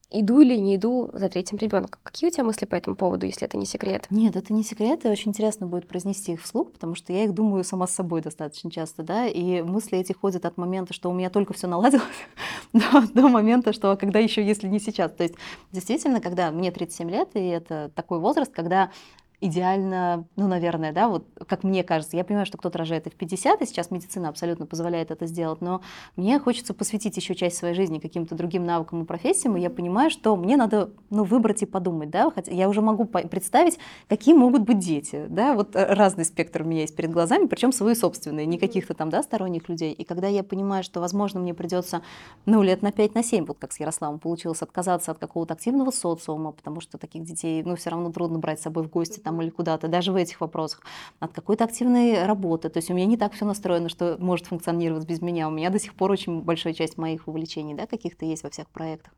иду или не иду за третьим ребенком. Какие у тебя мысли по этому поводу, если это не секрет? Нет, это не секрет, и очень интересно будет произнести их вслух, потому что я их думаю сама с собой достаточно часто, да, и мысли эти ходят от момента, что у меня только все наладилось, до, до момента, что когда еще, если не сейчас. То есть действительно, когда мне 37 лет, и это такой возраст, когда идеально, ну, наверное, да, вот как мне кажется, я понимаю, что кто-то рожает и в 50, и сейчас медицина абсолютно позволяет это сделать, но мне хочется посвятить еще часть своей жизни каким-то другим навыкам и профессиям, и я понимаю, что мне надо, ну, выбрать и подумать, да, хотя я уже могу представить, какие могут быть дети, да, вот э, разный спектр у меня есть перед глазами, причем свои собственные, не каких-то там, да, сторонних людей, и когда я понимаю, что, возможно, мне придется, ну, лет на 5, на 7, вот как с Ярославом получилось, отказаться от какого-то активного социума, потому что таких детей, ну, все равно трудно брать с собой в гости, там или куда-то, даже в этих вопросах, от какой-то активной работы. То есть у меня не так все настроено, что может функционировать без меня. У меня до сих пор очень большая часть моих увлечений, да, каких-то есть во всех проектах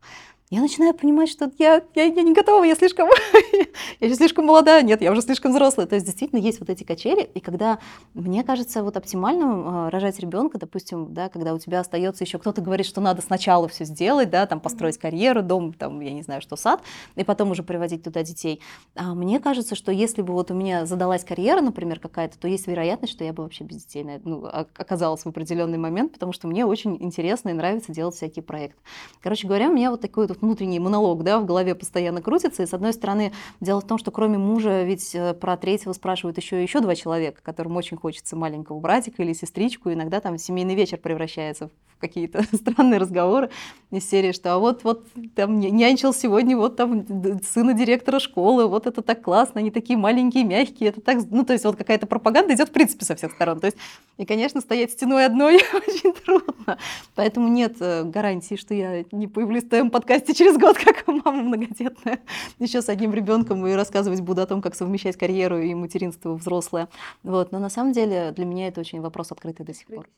я начинаю понимать, что я, я, я не готова, я слишком, я еще слишком молодая, нет, я уже слишком взрослая. То есть действительно есть вот эти качели, и когда, мне кажется, вот оптимальным э, рожать ребенка, допустим, да, когда у тебя остается еще кто-то говорит, что надо сначала все сделать, да, там построить карьеру, дом, там, я не знаю, что сад, и потом уже приводить туда детей. А мне кажется, что если бы вот у меня задалась карьера, например, какая-то, то есть вероятность, что я бы вообще без детей ну, оказалась в определенный момент, потому что мне очень интересно и нравится делать всякие проекты. Короче говоря, у меня вот такой вот внутренний монолог да, в голове постоянно крутится. И с одной стороны, дело в том, что кроме мужа ведь э, про третьего спрашивают еще еще два человека, которым очень хочется маленького братика или сестричку. Иногда там семейный вечер превращается в какие-то странные разговоры из серии, что а вот, вот там нянчил сегодня вот там сына директора школы, вот это так классно, они такие маленькие, мягкие, это так, ну то есть вот какая-то пропаганда идет в принципе со всех сторон. То есть, и, конечно, стоять стеной одной очень трудно. Поэтому нет э, гарантии, что я не появлюсь в твоем подкасте через год, как мама многодетная, еще с одним ребенком, и рассказывать буду о том, как совмещать карьеру и материнство взрослое. Вот. Но на самом деле для меня это очень вопрос открытый до сих пор.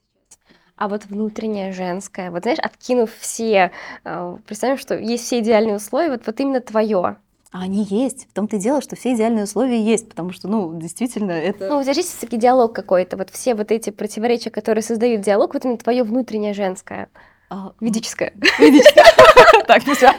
А вот внутреннее женское, вот знаешь, откинув все, э, представим, что есть все идеальные условия, вот, вот именно твое, а они есть. В том-то и дело, что все идеальные условия есть, потому что, ну, действительно, это... Ну, здесь все-таки диалог какой-то. Вот все вот эти противоречия, которые создают диалог, вот именно твое внутреннее женское. А, ведическое. Ведическое. Так, ну все.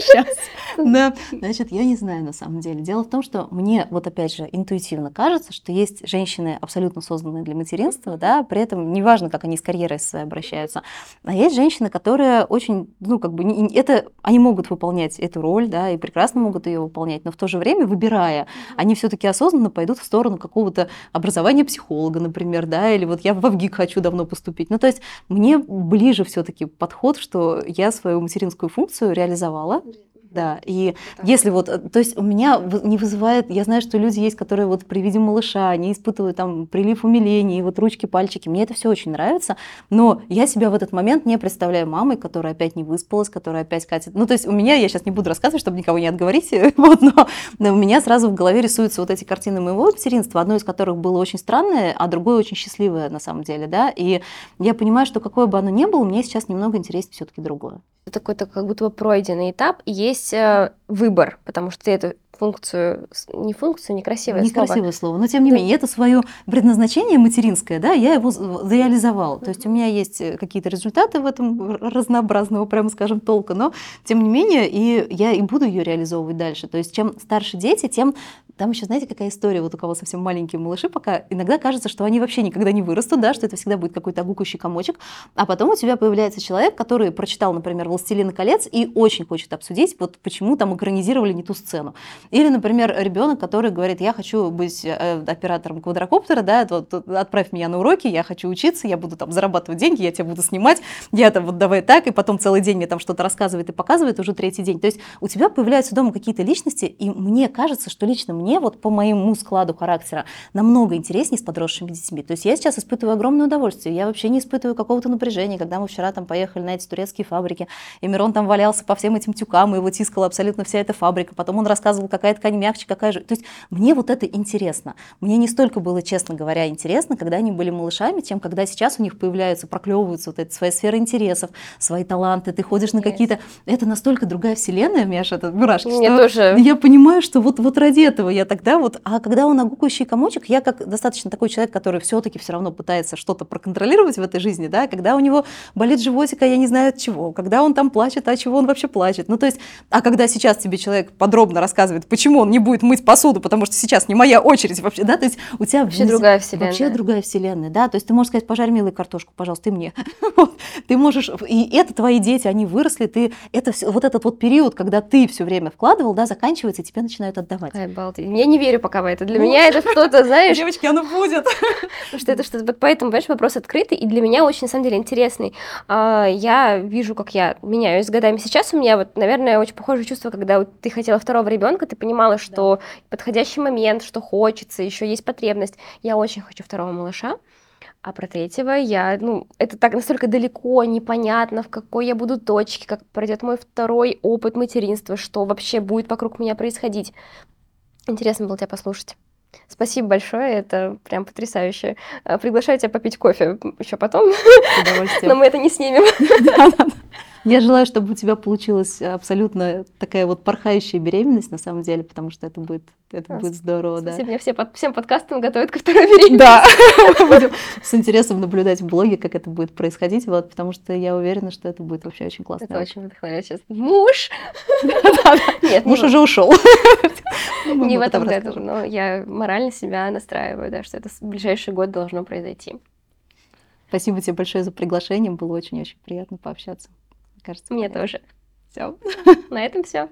Сейчас. Да, значит, я не знаю на самом деле. Дело в том, что мне, вот опять же, интуитивно кажется, что есть женщины, абсолютно созданные для материнства, да, при этом неважно, как они с карьерой своей обращаются, а есть женщины, которые очень, ну, как бы, это, они могут выполнять эту роль, да, и прекрасно могут ее выполнять, но в то же время, выбирая, они все-таки осознанно пойдут в сторону какого-то образования психолога, например, да, или вот я в ВГИК хочу давно поступить. Ну, то есть мне ближе все-таки подход, что я свою материнскую функцию реализовала, да, и так. если вот, э, то есть у меня не вызывает, я знаю, что люди есть, которые вот при виде малыша, они испытывают там прилив умиления, и вот ручки, пальчики, мне это все очень нравится, но я себя в этот момент не представляю мамой, которая опять не выспалась, которая опять катит, ну то есть у меня, я сейчас не буду рассказывать, чтобы никого не отговорить, вот, но, но у меня сразу в голове рисуются вот эти картины моего материнства, одно из которых было очень странное, а другое очень счастливое на самом деле, да, и я понимаю, что какое бы оно ни было, мне сейчас немного интереснее все-таки другое такой-то как будто бы пройденный этап, и есть э, выбор, потому что ты эту функцию, не функцию, некрасивое, некрасивое слово. слово, но тем не да. менее, это свое предназначение материнское, да, я его реализовал. То есть у меня есть э, какие-то результаты в этом разнообразного, прямо скажем, толка, но тем не менее, и я и буду ее реализовывать дальше. То есть чем старше дети, тем там еще, знаете, какая история, вот у кого совсем маленькие малыши пока, иногда кажется, что они вообще никогда не вырастут, да, что это всегда будет какой-то огукающий комочек, а потом у тебя появляется человек, который прочитал, например, «Властелина колец» и очень хочет обсудить, вот почему там экранизировали не ту сцену. Или, например, ребенок, который говорит, я хочу быть э, оператором квадрокоптера, да, вот, отправь меня на уроки, я хочу учиться, я буду там зарабатывать деньги, я тебя буду снимать, я там вот давай так, и потом целый день мне там что-то рассказывает и показывает уже третий день. То есть у тебя появляются дома какие-то личности, и мне кажется, что лично мне вот по моему складу характера намного интереснее с подросшими детьми. То есть я сейчас испытываю огромное удовольствие. Я вообще не испытываю какого-то напряжения, когда мы вчера там поехали на эти турецкие фабрики, и Мирон там валялся по всем этим тюкам, и его тискала абсолютно вся эта фабрика. Потом он рассказывал, какая ткань мягче, какая же. То есть мне вот это интересно. Мне не столько было, честно говоря, интересно, когда они были малышами, чем когда сейчас у них появляются, проклевываются вот эти свои сферы интересов, свои таланты, ты ходишь на какие-то... Это настолько другая вселенная, Миша, это мурашки, Мне тоже... я понимаю, что вот, вот ради этого я тогда вот, а когда он огукающий комочек, я как достаточно такой человек, который все-таки все равно пытается что-то проконтролировать в этой жизни, да, когда у него болит животик, а я не знаю от чего, когда он там плачет, а чего он вообще плачет. Ну, то есть, а когда сейчас тебе человек подробно рассказывает, почему он не будет мыть посуду, потому что сейчас не моя очередь вообще, да, то есть у тебя вообще другая вселенная. Вообще другая вселенная, да, то есть ты можешь сказать, пожарь милый картошку, пожалуйста, ты мне. ты можешь, и это твои дети, они выросли, ты, это все, вот этот вот период, когда ты все время вкладывал, да, заканчивается, и тебе начинают отдавать. Ай, балдеть. Я не верю пока в это. Для меня это что-то, знаешь... Девочки, оно будет. Потому что это что-то... Поэтому, понимаешь, вопрос открытый, и для меня очень, на самом деле, интересный. А, я вижу, как я меняюсь с годами. Сейчас у меня вот, наверное, очень похожее чувство, когда ты хотела второго ребенка, ты понимала, что подходящий момент, что хочется, еще есть потребность. Я очень хочу второго малыша. А про третьего я, ну, это так настолько далеко, непонятно, в какой я буду точке, как пройдет мой второй опыт материнства, что вообще будет вокруг меня происходить. Интересно было тебя послушать. Спасибо большое, это прям потрясающе. А, приглашаю тебя попить кофе еще потом, но мы это не снимем. Я желаю, чтобы у тебя получилась абсолютно такая вот порхающая беременность, на самом деле, потому что это будет, это будет здорово, да. Меня все под, всем подкастам готовят ко второй беременности. Да, будем с интересом наблюдать в блоге, как это будет происходить, вот, потому что я уверена, что это будет вообще очень классно. Это очень вдохновляет сейчас. Муж? Нет, муж уже ушел. Не в этом году, но я морально себя настраиваю, да, что это в ближайший год должно произойти. Спасибо тебе большое за приглашение, было очень-очень приятно пообщаться кажется. Мне тоже. Все. На этом все.